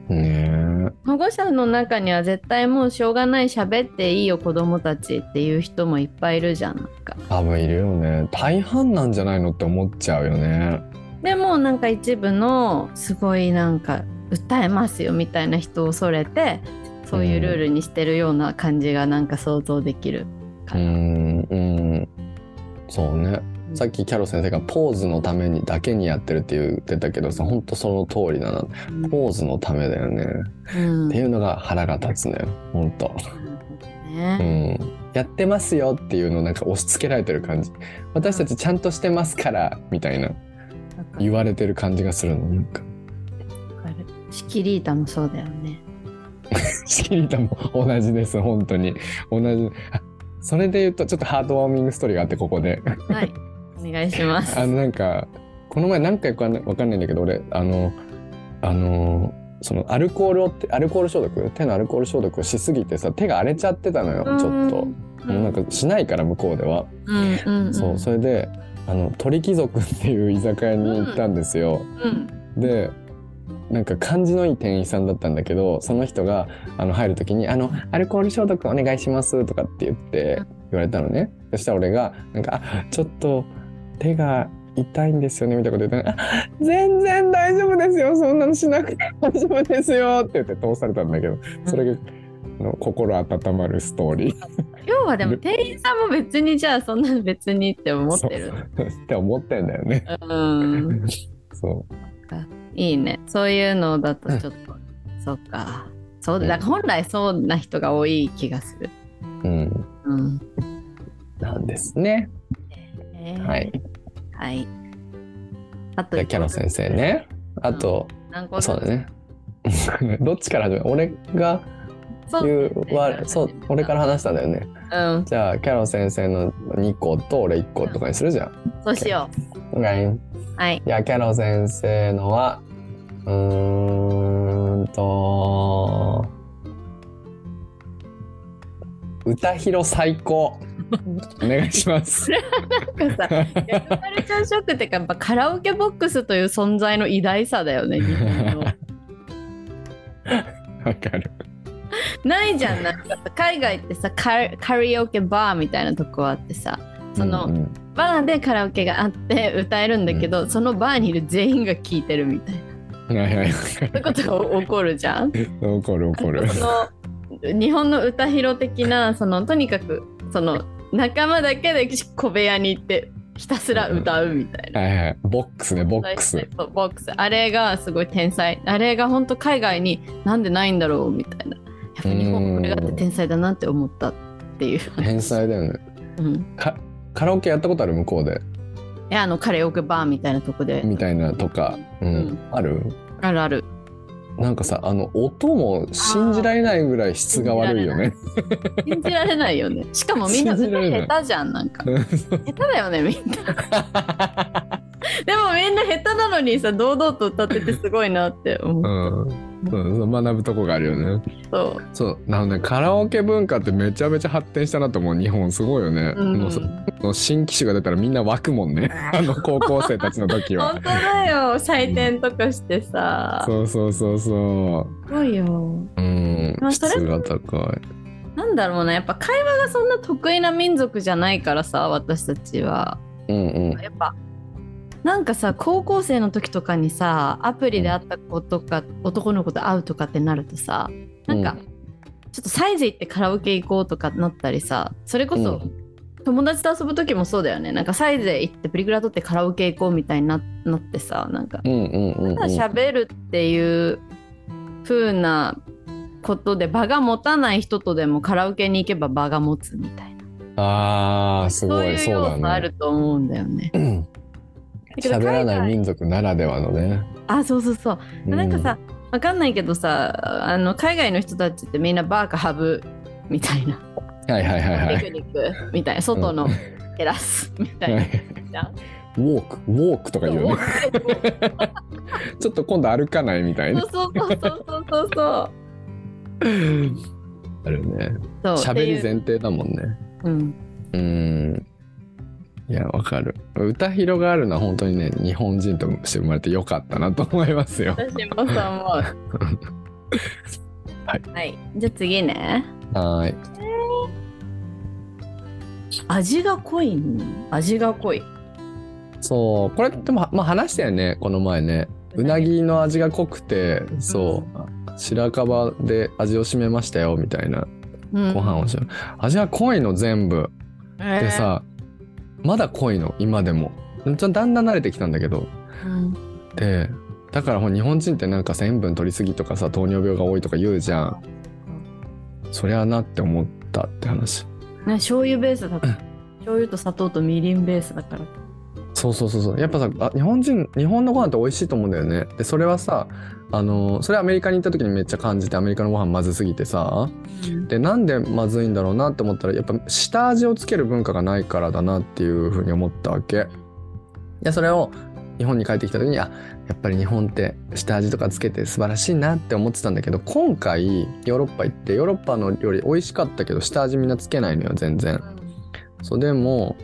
ね保護者の中には絶対もうしょうがない喋っていいよ子供たちっていう人もいっぱいいるじゃんなんか。え。多分いるよね。大半なんじゃないのって思っちゃうよね。でもなんか一部のすごいなんか訴えますよみたいな人を恐れてそういうルールにしてるような感じがなんか想像できるかうら。ん。うん。そうね。さっきキャロ先生がポーズのためにだけにやってるって言ってたけどさ、ほんとその通りだな。うんポーズのためだよね。うんっていうのが腹が立つのよ。ほんと。うねん。やってますよっていうのをなんか押し付けられてる感じ。私たちちゃんとしてますから、みたいな言われてる感じがするの。なんか。シキリータもそうだよね。[laughs] シキリタも同じです、本当に。同じ。あそれで言うと、ちょっとハートワーミングストーリーがあって、ここで。はい、お願いします。あの、なんか、この前何回かわかんないわかんないんだけど、俺、あの、あの、そのアルコールをアルコール消毒？手のアルコール消毒をしすぎてさ手が荒れちゃってたのよちょっともうなんかしないから向こうでは、うんうんうん、そうそれであの鳥貴族っていう居酒屋に行ったんですよ、うん。でなんか感じのいい店員さんだったんだけどその人があの入る時に「あのアルコール消毒お願いします」とかって言ってうん言われたのね。そしたら俺がなんかあ「ちょっと手が痛いんですよね」みたいなこと言ったらあ「全然大丈夫ですよ。そんなのしなくて大丈夫ですよ」って言って通されたんだけど。それがあの心温まるストーリー要はでも店員さんも別にじゃあそんなの別にって思ってる。[laughs] って思ってんだよね。うん、そういいね。そういうのだとちょっと、そうか。そうだ、だから本来そうな人が多い気がする。うん、うん。なんですね。えーはい。はい。あとキャロ先生ね。あと、何個そうだね。[laughs] どっちから始め？る俺がそうは、そう、俺から話したんだよね。うんじゃあ、キャロ先生の2個と俺1個とかにするじゃん。そうしようはいじゃあ、キャロ先生のは、うーんと、歌広最高。[laughs] お願いします。[laughs] なんかさ逆カルチャーショックってかやっぱカラオケボックスという存在の偉大さだよね [laughs] わかる。ないじゃんなんかさ海外ってさカカラオケバーみたいなとこあってさその、うんうんバーでカラオケがあって歌えるんだけど、そのバーにいる全員が聴いてるみたいなはいはい、そういうことが起こるじゃん。[laughs] る。怒る怒る。その日本の歌広的なそのとにかくその仲間だけで小部屋に行ってひたすら歌うみたいな。はいはい。ボックスね、ボックス。ボックスあれがすごい天才あれが本当海外になんでないんだろうみたいなやっぱ日本これがあって天才だなって思ったっていう話。天才だよね。うん、かカラオケやったことある向こうで？いやあのカラオケバーみたいなとこで。みたいなとか。うん。うん。ある？あるある。なんかさ、あの、音も信じられないぐらい質が悪いよね。信じられない。よね。しかもみんな歌下手じゃんなんか。下手だよねみんな [laughs] [laughs] でもみんな下手なのにさ堂々と歌っててすごいなって思うう、ん。そう学ぶとこがあるよね。そうそう。なので、カラオケ文化ってめちゃめちゃ発展したなと思う。日本すごいよね。うんもうその新機種が出たらみんな湧くもんね。[laughs] あの高校生たちの時は本。当だよ採点とかしてさそうそうそうそすごいよう。うん質が高い。なんだろうなやっぱ会話がそんな得意な民族じゃないからさ私たちはうんうん。やっぱなんかさ高校生の時とかにさアプリで会った子とか、男の子と会うとかってなるとさなんか、ちょっとサイズ行ってカラオケ行こうとかなったりさそれこそ、うん友達と遊ぶ時もそうだよねなんかサイズ行ってプリクラ撮ってカラオケ行こうみたいにななってさなんかうんうんうんうん。ただ喋るっていう風なことで場が持たない人とでもカラオケに行けば場が持つみたいなああ、すごい、そういう要素あね。ると思うんだよね。うん喋らない民族ならではのね。あそうそうそうなんかさ、わかんないけどさあの海外の人たちってみんなバーかハブみたいな、うん、はいはいはいはい。ピクニックみたいな外のテラスみたいな、じゃんウォーク、ウォークとか言うね。ちょっと今度歩かないみたいな。そうそうそうそうそうそうあるね。そう喋り前提だもんね。うんうん。いや、わかる。歌広があるのは本当にね、日本人として生まれてよかったなと思いますよ。私もそう思うはい、はい、じゃあ次ねはーい。味が濃いの味が濃いそう、これでも、まあ話したよね、この前ね。うなぎの味が濃くて、そう、白樺で味を占めましたよ、みたいなうんご飯をしよう。味が濃いの、全部。えーでさ、まだ濃いの、今でも。ちょっとだんだん慣れてきたんだけど。うんで、だから日本人ってなんかさ塩分取りすぎとかさ、糖尿病が多いとか言うじゃん。そりゃなって思ったって話。ね醤油ベースだから醤油と砂糖とみりんベースだからそうそうそうそう。やっぱさ、あ日本人、日本のご飯って美味しいと思うんだよね。で、それはさ、あの、それアメリカに行った時にめっちゃ感じて、アメリカのご飯まずすぎてさ、で、なんでまずいんだろうなって思ったら、やっぱ下味をつける文化がないからだなっていうふうに思ったわけ。で、それを日本に帰ってきた時に、あ、やっぱり日本って下味とかつけて素晴らしいなって思ってたんだけど、今回ヨーロッパ行って、ヨーロッパの料理美味しかったけど、下味みんなつけないのよ、全然。そうでも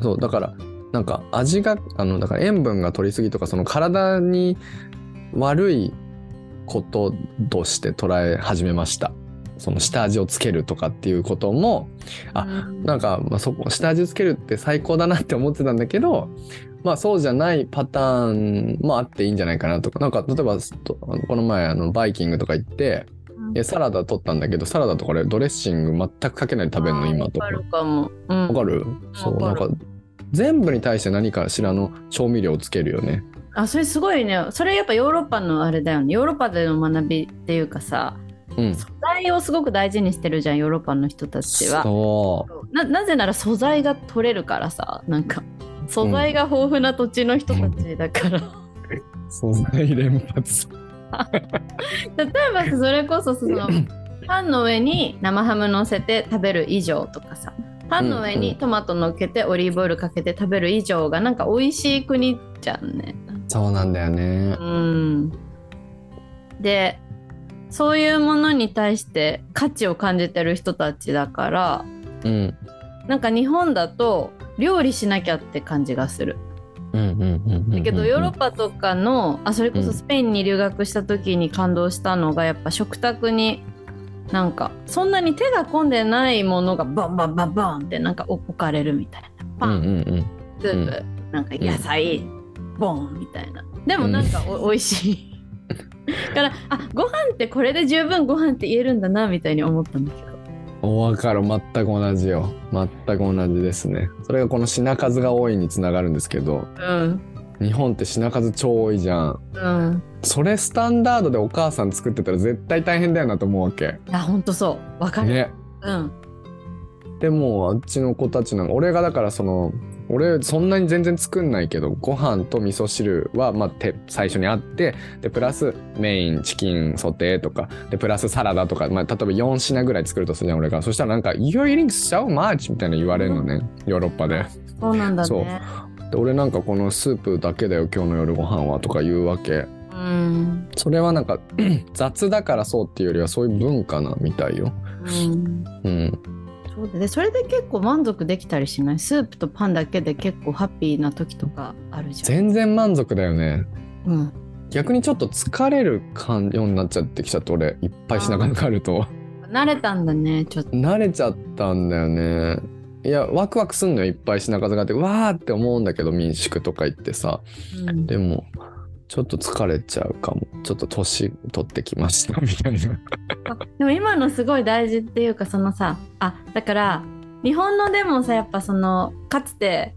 そうだからなんか味があのだから塩分が取りすぎとかその体に悪いこととして捉え始めました。その下味をつけるとかっていうこともあうん。なんか、まあ、そこ下味つけるって最高だなって思ってたんだけどまあそうじゃないパターンもあっていいんじゃないかなとか。なんか例えばこの前あのバイキングとか行ってえサラダ取ったんだけどサラダとかでドレッシング全くかけないで食べるの今とか。わかるかも。うん。わかる？そうなんか全部に対して何かしらの調味料をつけるよねあそれすごいね。それやっぱヨーロッパのあれだよね。ヨーロッパでの学びっていうかさうん。素材をすごく大事にしてるじゃんヨーロッパの人たちは。そななぜなら素材が取れるからさなんかう素材が豊富な土地の人たちだから、素材連発。[laughs] 例えばそれこそその [clears throat] パンの上に生ハム乗せて食べる以上とかさパンの上にトマト乗っけてオリーブオイルかけて食べる以上がなんか美味しい国じゃんね。そうなんだよね。うん、でそういうものに対して価値を感じてる人たちだからうん。なんか日本だと料理しなきゃって感じがする。だけどヨーロッパとかのあそれこそスペインに留学した時に感動したのがやっぱ食卓になんかそんなに手が込んでないものがバンバンバンバンってなんか置かれるみたいなパン。スープ、なんか野菜、ボンみたいな。でもなんかお、[laughs] いしい。だからあご飯ってこれで十分ご飯って言えるんだなみたいに思ったんだけど。お分かる。全く同じよ。全く同じですね。それがこの品数が多いにつながるんですけど。うん。日本って品数超多いじゃん。うん。それスタンダードでお母さん作ってたら絶対大変だよなと思うわけ。いやほんとそう。わかる、ね。うん。でもあっちの子たちなんか俺がだからその俺そんなに全然作んないけどご飯と味噌汁はまあて最初にあってでプラスメインチキンソテーとかでプラスサラダとか、まあ、例えば4品ぐらい作るとするじゃん俺が。そしたらなんか「You're eating so much」みたいな言われるのねヨーロッパで。そうなんだそう。ねで俺なんかこのスープだけだよ今日の夜ご飯はとか言うわけ。うん。それはなんか [clears throat] 雑だからそうっていうよりはそういう文化なみたいよ。うん。うんそうだね。それで結構満足できたりしない？スープとパンだけで結構ハッピーな時とかあるじゃん。全然満足だよね。うん、逆にちょっと疲れる感ようになっちゃってきちゃって俺。いっぱい品数があると。慣れたんだねちょっと。慣れちゃったんだよね。いやワクワクすんのよいっぱい品数があって。わーって思うんだけど民宿とか行ってさ。うん。でもちょっと疲れちゃうかも。ちょっと年取ってきました。[laughs] みたいな。あでも今のすごい大事っていうかそのさあだから日本のでもさやっぱそのかつて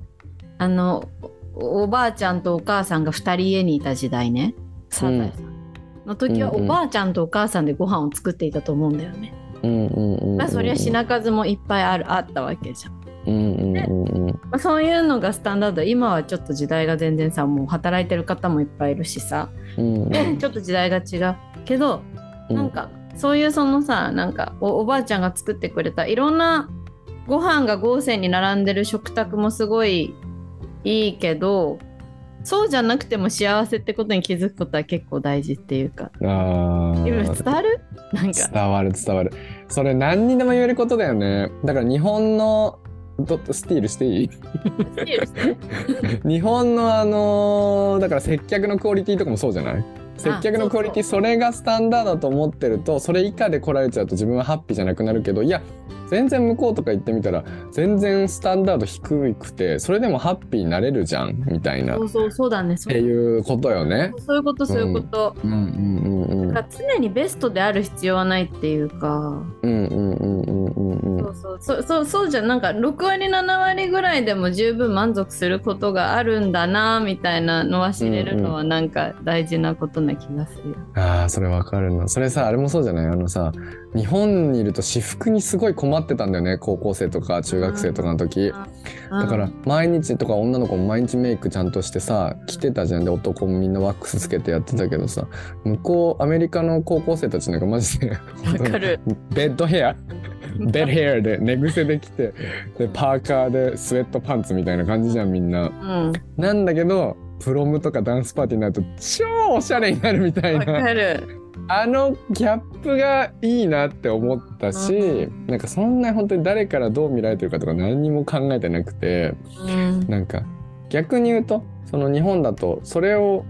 あのおおばあちゃんとお母さんが2人家にいた時代ね。サザエさん。の時はうんうんおばあちゃんとお母さんでご飯を作っていたと思うんだよね。うんうんうんうん。まあそりゃ品数もいっぱいあるあったわけじゃん。うんうんうんうん。まあ、そういうのがスタンダード。今はちょっと時代が全然さもう働いてる方もいっぱいいるしさ、うんうん。ちょっと時代が違うけどなんかそういうそのさなんかおおばあちゃんが作ってくれたいろんなご飯が豪勢に並んでる食卓もすごいいいけどそうじゃなくても幸せってことに気づくことは結構大事っていうか。あー。今伝わる？なんか。伝わる伝わる。それ何にでも言えることだよね。だから日本のどスティールしていい？[laughs] 日本のあのーだから接客のクオリティとかもそうじゃない？接客のクオリティそれがスタンダードだと思ってるとそれ以下で来られちゃうと自分はハッピーじゃなくなるけどいや全然向こうとか行ってみたら全然スタンダード低くてそれでもハッピーになれるじゃんみたいな。っそうそうそうだね。そてういうことよね。そういうことそういうこと、うんうんうんうんなん。か常にベストである必要はないっていうか、うんうんうんうんうんうん。そうそう。そうそうそうじゃん。なんか6割7割ぐらいでも十分満足することがあるんだなみたいなのは知れるのはなんか大事なことな気がする。よ。ああそれわかるな。それさあれもそうじゃない？あのさ日本にいると私服にすごい困ってたんだよね高校生とか中学生とかの時。だから毎日とか女の子も毎日メイクちゃんとしてさ着てたじゃん。で男もみんなワックスつけてやってたけどさ。向こうアメリカの高校生たちなんかマジでわかる。ベッドヘア。[laughs] ベッドヘアで寝癖できてでパーカーでスウェットパンツみたいな感じじゃんみんな。うん、なんだけどプロムとかダンスパーティーになると超おしゃれになるみたいわなかる。あのギャップがいいなって思ったし、うなんかそんな本当に誰からどう見られてるかとか何にも考えてなくてうん、なんか逆に言うとその日本だとそれを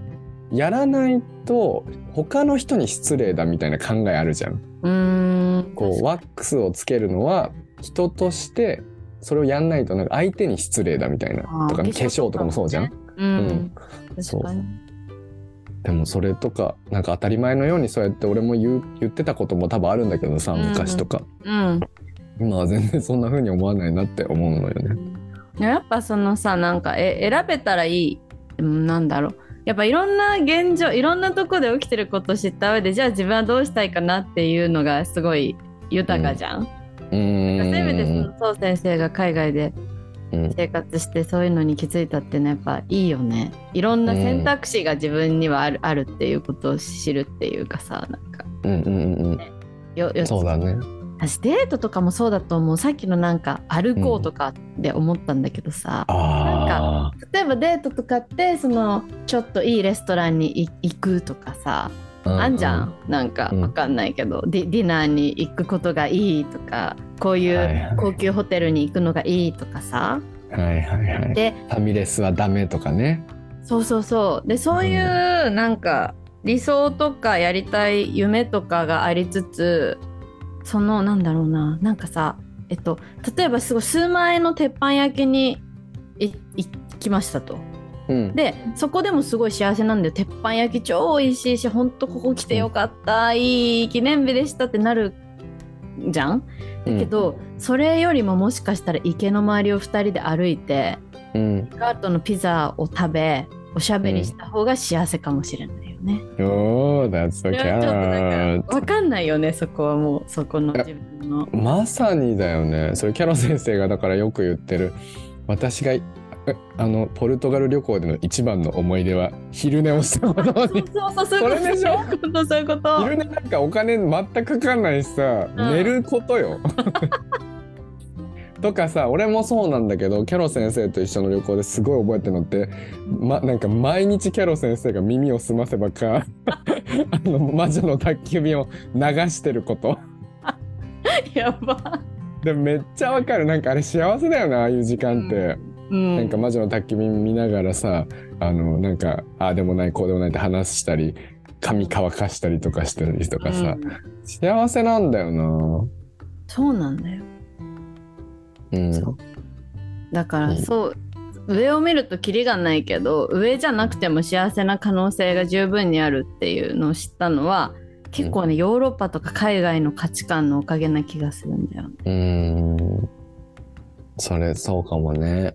やらないと他の人に失礼だみたいな考えあるじゃん。うーん。こうワックスをつけるのは人としてそれをやんないとなんか相手に失礼だみたいなとか化粧とかもそうじゃん。うん、うん確かに。でもそれとかなんか当たり前のようにそうやって俺も言う言ってたことも多分あるんだけどさうん昔とか、うん。今は全然そんな風に思わないなって思うのよね。やっぱそのさなんかえ選べたらいいうんなんだろうやっぱいろんな現状いろんなとこで起きてることを知った上でじゃあ自分はどうしたいかなっていうのがすごい豊かじゃん。うーんせめてその先生が海外でうん生活してそういうのに気づいたってねやっぱいいよね。いろんな選択肢が自分にはある,、あるっていうことを知るっていうかさなんか。うんうんうん。よようんそうだね。私デートとかもそうだと思う。さっきのなんか歩こうとかで思ったんだけどさ、あ例えばデートとかってそのちょっといいレストランにい行くとかさ、ああんじゃん？なんかうん。わかんないけど、ディディナーに行くことがいいとかこういう高級ホテルに行くのがいいとかさ。はいはいはい。でファミレスはダメとかね。そうそうそう。でそういうなんか理想とかやりたい夢とかがありつつそのなんだろうな。なんかさえっと例えばすごい数万円の鉄板焼きにい行きましたと。うん。でそこでもすごい幸せなんだよ鉄板焼き超美味しいしほんとここ来てよかった、いい記念日でしたってなるじゃん。だけど、それよりももしかしたら池の周りを2人で歩いてうん。ガートのピザを食べおしゃべりした方が幸せかもしれないよね。おー that's そ so れはちょっとなん carrot かんないよねそこはもうそこの自分の。まさにだよね。それキャロ先生がだからよく言ってる。私がえ [laughs] あのポルトガル旅行での一番の思い出は昼寝をしたことに。そうそうそうそれでしょ？そうそういうこと。昼寝なんかお金全くかかんないしさ、うん。寝ることよ。[laughs] とかさ俺もそうなんだけどキャロ先生と一緒の旅行ですごい覚えてるのって、ま、なんか毎日キャロ先生が耳を澄ませばか [laughs] あの魔女の宅急便を流してること。やば。でめっちゃわかる。なんかあれ幸せだよなああいう時間って、うん、なんか魔女の宅急便見ながらさあのなんかああでもないこうでもないって話したり髪乾かしたりとかしてるとかさ、うん。幸せなんだよな。そうなんだよ。うん。そう。だからうん。そう、上を見るとキリがないけど上じゃなくても幸せな可能性が十分にあるっていうのを知ったのは結構ね、ヨーロッパとか海外の価値観のおかげな気がするんだよね。うーん。それそうかもね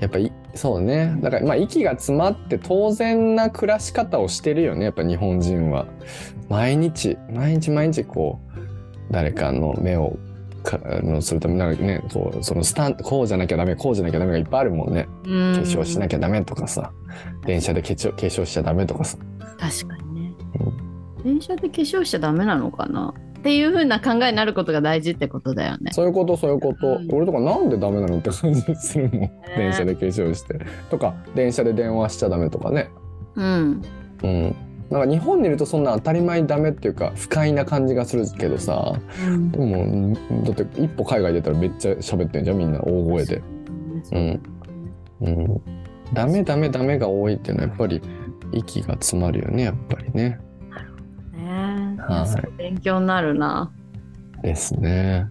やっぱいそうね。だからまあ息が詰まって当然な暮らし方をしてるよねやっぱ日本人は。毎日毎日毎日こう誰かの目をかあのするためなんかねこうそのスタンこうじゃなきゃダメこうじゃなきゃダメがいっぱいあるもんね。化化粧しなきゃダメとかさ。電車で化粧化粧しちゃダメとかさ。確かにね。電車で化粧しちゃダメなのかな？っていう風な考えになることが大事ってことだよね。そういうことそういうこと、うん。俺とかなんでダメなの？って感じするもん電車で化粧してとか。電車で電話しちゃダメとかね。うん。うん。なんか日本にいるとそんな当たり前にダメっていうか不快な感じがするけどさ。うん。でもんだって一歩海外出たらめっちゃ喋ってんじゃんみんな大声で。うん。うん。ダメダメダメが多いっていうのはやっぱり息が詰まるよねやっぱりねはい。勉強になるな。ですね。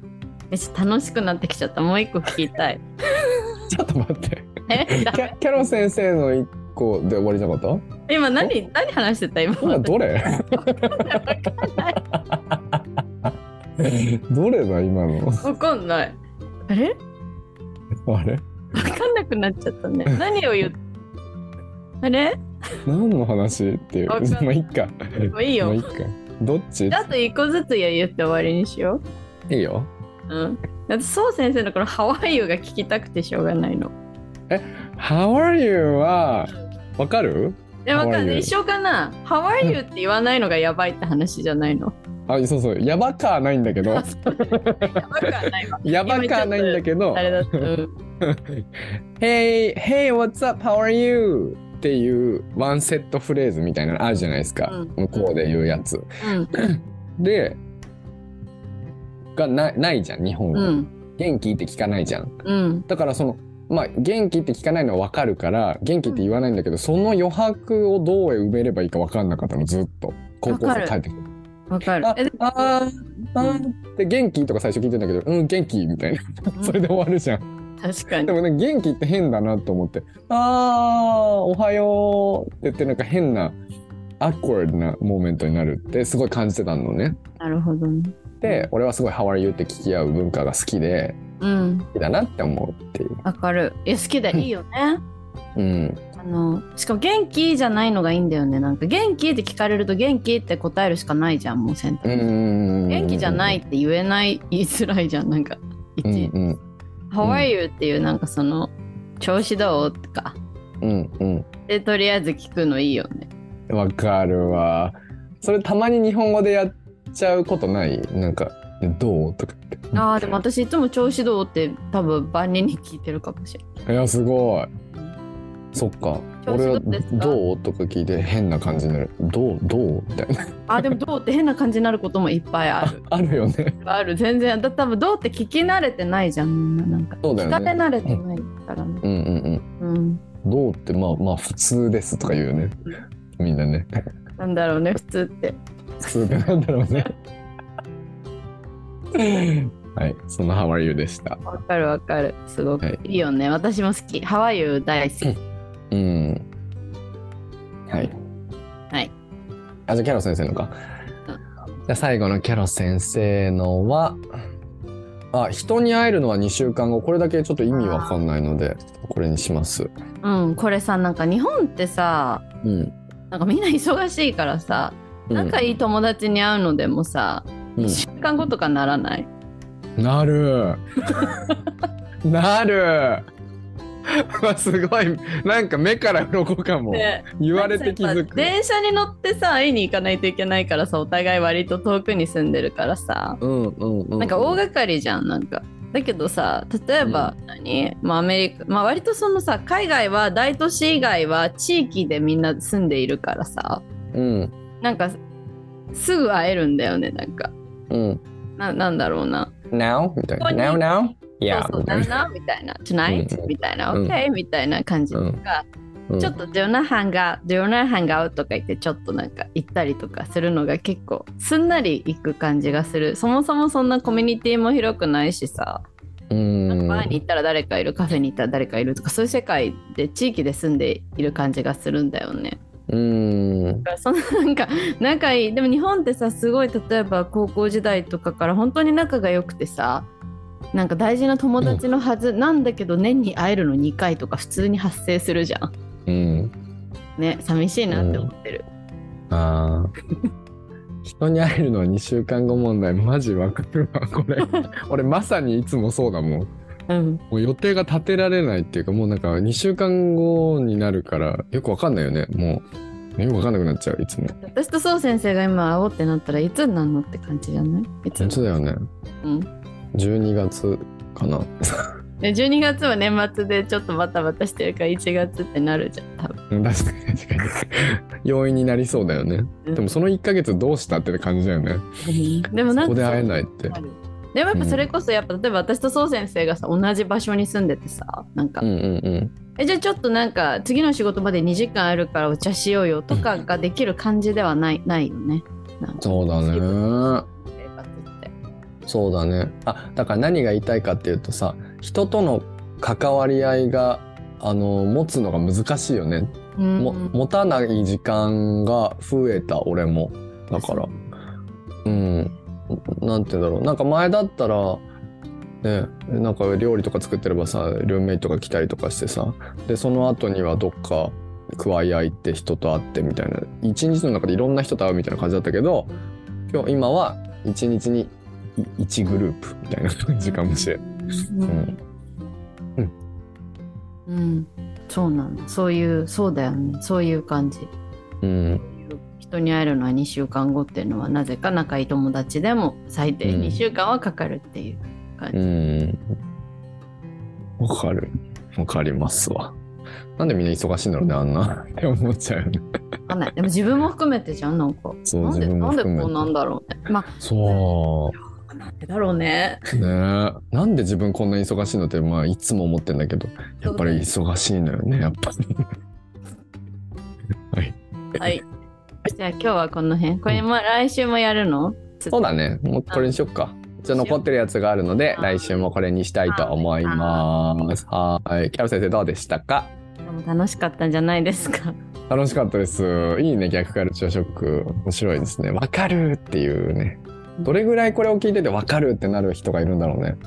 めっちゃ楽しくなってきちゃった。もう一個聞きたい。[laughs] ちょっと待って。キャキャロ先生の一個で終わりじゃなかっ今何？何話してた？今た今どれ？どれだ？今の？わかんない。あれ？あれ？わかんなくなっちゃったね。何を言っあれ？何の話？っていう。まあい。いか。もういいよ。もういいかどっち？あと一個ずつ言って終わりにしよいいよう。うん。だってそう先生のこの「ハワイユが聞きたくてしょうがないの。How are you はわかる？え、わか you？一緒かな ?How are you って言わないのがやばいって話じゃないの。[laughs] あそうそうやばかはないんだけどやばくはないわ。やばかはないんだけど [laughs] あれだった。うん。[laughs] Hey, hey, what's up? How are you? っていうワンセットフレーズみたいなのあるじゃないですか、うん向こうで言うやつ。うん。[coughs] で、がなないじゃん、日本は、うん。元気って聞かないじゃん。うん。だからその、まあ、元気って聞かないのは分かるから、元気って言わないんだけど、その余白をどう埋めればいいか分かんなかったの、ずっと。高校生帰ってきて。わかるあ。あーあーって元気とか最初聞いてんだけど、うん、元気みたいな。[laughs] それで終わるじゃん。確かにで。もね、元気って変だなと思って、あー、おはようって言って、なんか変な、アクワードなモーメントになるってすごい感じてたのね。なるほどね。で、俺はすごい How are you って聞き合う文化が好きで、うん。好きだなって思うっていう。わかる。いや、好きでいいよね。うん。あの、しかも元気じゃないのがいいんだよね。なんか元気って聞かれると元気って答えるしかないじゃん、もう選択う。ん。元気じゃないって言えない、言いづらいじゃん、なんか。いちうんうん。How are you? っていうなんかその調子どう？とかうんうん。でとりあえず聞くのいいよね。わかるわ。それたまに日本語でやっちゃうことない？なんか、どう？とかって。ああでも私いつも調子どうって多分万人に聞いてるかもしれない。いや、すごい。そっか。俺はどうとか聞いて変な感じになる。どうどう？みたいな。あーでもどうって変な感じになることもいっぱいある。あるよね。ある全然だ多分どうって聞き慣れてないじゃんみんななんか。ね聞かれ慣れてないからね。うんうんうん。うん。どうってまあまあ普通ですとか言うよね。みんなね。なんだろうね普通って。普通ってなんだろうね。[laughs] はい、その How are you でした。わかるわかる。すごく、はいい、いよね。私も好き。ハワイユ大好き。[laughs] うん。はい。はい。あ、じゃあキャロ先生のか。じゃあ最後のキャロ先生のは、あ、人に会えるのは2週間後。これだけちょっと意味わかんないので、これにします。うん、これさ、なんか日本ってさ、うん。なんかみんな忙しいからさ、仲いい友達に会うのでもさ、うん1週間後とかならない？なる。[laughs] なる。[laughs] わすごい。なんか目から鱗かも。で言われて気づく。電車に乗ってさ、会いに行かないといけないからさ、お互い割と遠くに住んでるからさ、うんうんうん。なんか大掛かりじゃん、なんか。だけどさ、例えば何、まあアメリカ、まあ割とそのさ、海外は大都市以外は地域でみんな住んでいるからさ、うんなんかすぐ会えるんだよね、なんか。うん。ななんだろうな。Now? Now now? いや、そうそう、みたいな。みたいな。Tonight? うんみたいな。うん OK? みたいな感じとか、うんちょっと Do wanna hang out? Do wanna hang out? とか言ってちょっとなんか行ったりとかするのが結構すんなり行く感じがする。そもそもそんなコミュニティも広くないしさ、うん。バーに行ったら誰かいる、カフェに行ったら誰かいるとかそういう世界で地域で住んでいる感じがするんだよね。うん。そのなんか仲いいでも日本ってさすごい例えば高校時代とかから本当に仲が良くてさなんか大事な友達のはず、なんだけど年に会えるの2回とか普通に発生するじゃん。うん。ね寂しいなって思ってる。ああ。[laughs] 人に会えるのは2週間後問題、マジわかるわ、これ。[laughs] 俺まさにいつもそうだもん。うん、もう予定が立てられないっていうか、もうなんか2週間後になるから、よくわかんないよね。もう、よくわかんなくなっちゃう、いつも。私とそう先生が今会おうってなったらいつになるのって感じじゃない？いつ本当だよね。うん、12月かな。[laughs] で12月は年末でちょっとバタバタしてるから1月ってなるじゃん多分。確かに確かに。要因になりそうだよね。うんでもその1ヶ月どうしたって感じだよね。でもなんかここで会えないって。でもやっぱそれこそやっぱ例えば私とそう先生がさ同じ場所に住んでてさなんか、うんうんうん。えじゃあちょっとなんか次の仕事まで2時間あるからお茶しようよとかができる感じではないないよね。そうだね。そうだね。あ、だから何が言いたいかっていうとさ、人との関わり合いが、あの、持つのが難しいよね。うんも持たない時間が増えた、俺も。だから。うん。なんて言うんだろう。なんか前だったら、ね、なんか料理とか作ってればさ、ルームメイトが来たりとかしてさ、で、その後にはどっか、加わい合いって人と会ってみたいな一日の中でいろんな人と会うみたいな感じだったけど今日今は一日に1グループみたいな感じかもしれん。うん。うん、そうなんだ。そういうそうだよね。そういう感じ。うん、人に会えるのは2週間後っていうのはなぜか仲いい友達でも最低うん。2週間はかかるっていう感じ、うん。わかる。わかりますわ。なんでみんな忙しいんだろうね、あんな。って思っちゃうよね。わかんない。でも自分も含めてじゃんなんか。そうなんでなんでこうなんだろうね。まそあなんでだろうねう。ねえなんで自分こんなに忙しいのって、まあ、いつも思ってんだけど、やっぱり忙しいのよね、やっぱり。[laughs] はい。はいじゃあ今日はこの辺これも来週もやるの？そうだね。もうこれにしよっか。じゃあ残ってるやつがあるので、来週もこれにしたいと思います。はい。キャロ先生どうでしたか？楽しかったんじゃないですか楽しかったです。いいね、逆カルチャーショック。面白いですね。わかるっていうね。どれぐらいこれを聞いててわかるってなる人がいるんだろうね。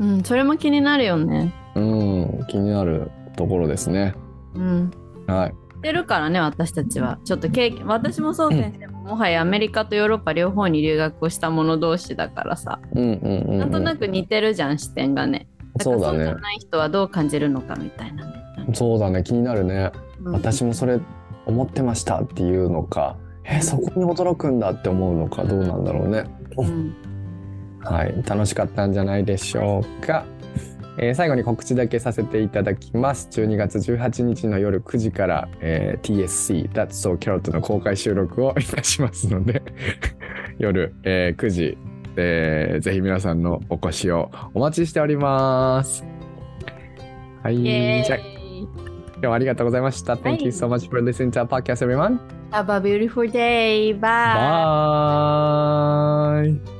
うんそれも気になるよね。うん、気になるところですね。うん。はい。てるからね私たちは。ちょっと経験私もそう先生ももはやアメリカとヨーロッパ両方に留学をした者同士だからさ。うんうんうん、うん。なんとなく似てるじゃん視点がね。そうだね。じゃない人はどう感じるのかみたいなね。そうだね気になるね。うん。私もそれ思ってましたっていうのか。えそこに驚くんだって思うのかどうなんだろうねうん。はい。楽しかったんじゃないでしょうか、えー最後に告知だけさせていただきます。12月18日の夜9時から、えー TSC That's So Carrot の公開収録をいたしますので [laughs] 夜、えー9時、えーぜひ皆さんのお越しをお待ちしております。はい。じゃ今日はありがとうございました。Thank you so much for listening to our podcast, everyone. Have a beautiful day. Bye. Bye.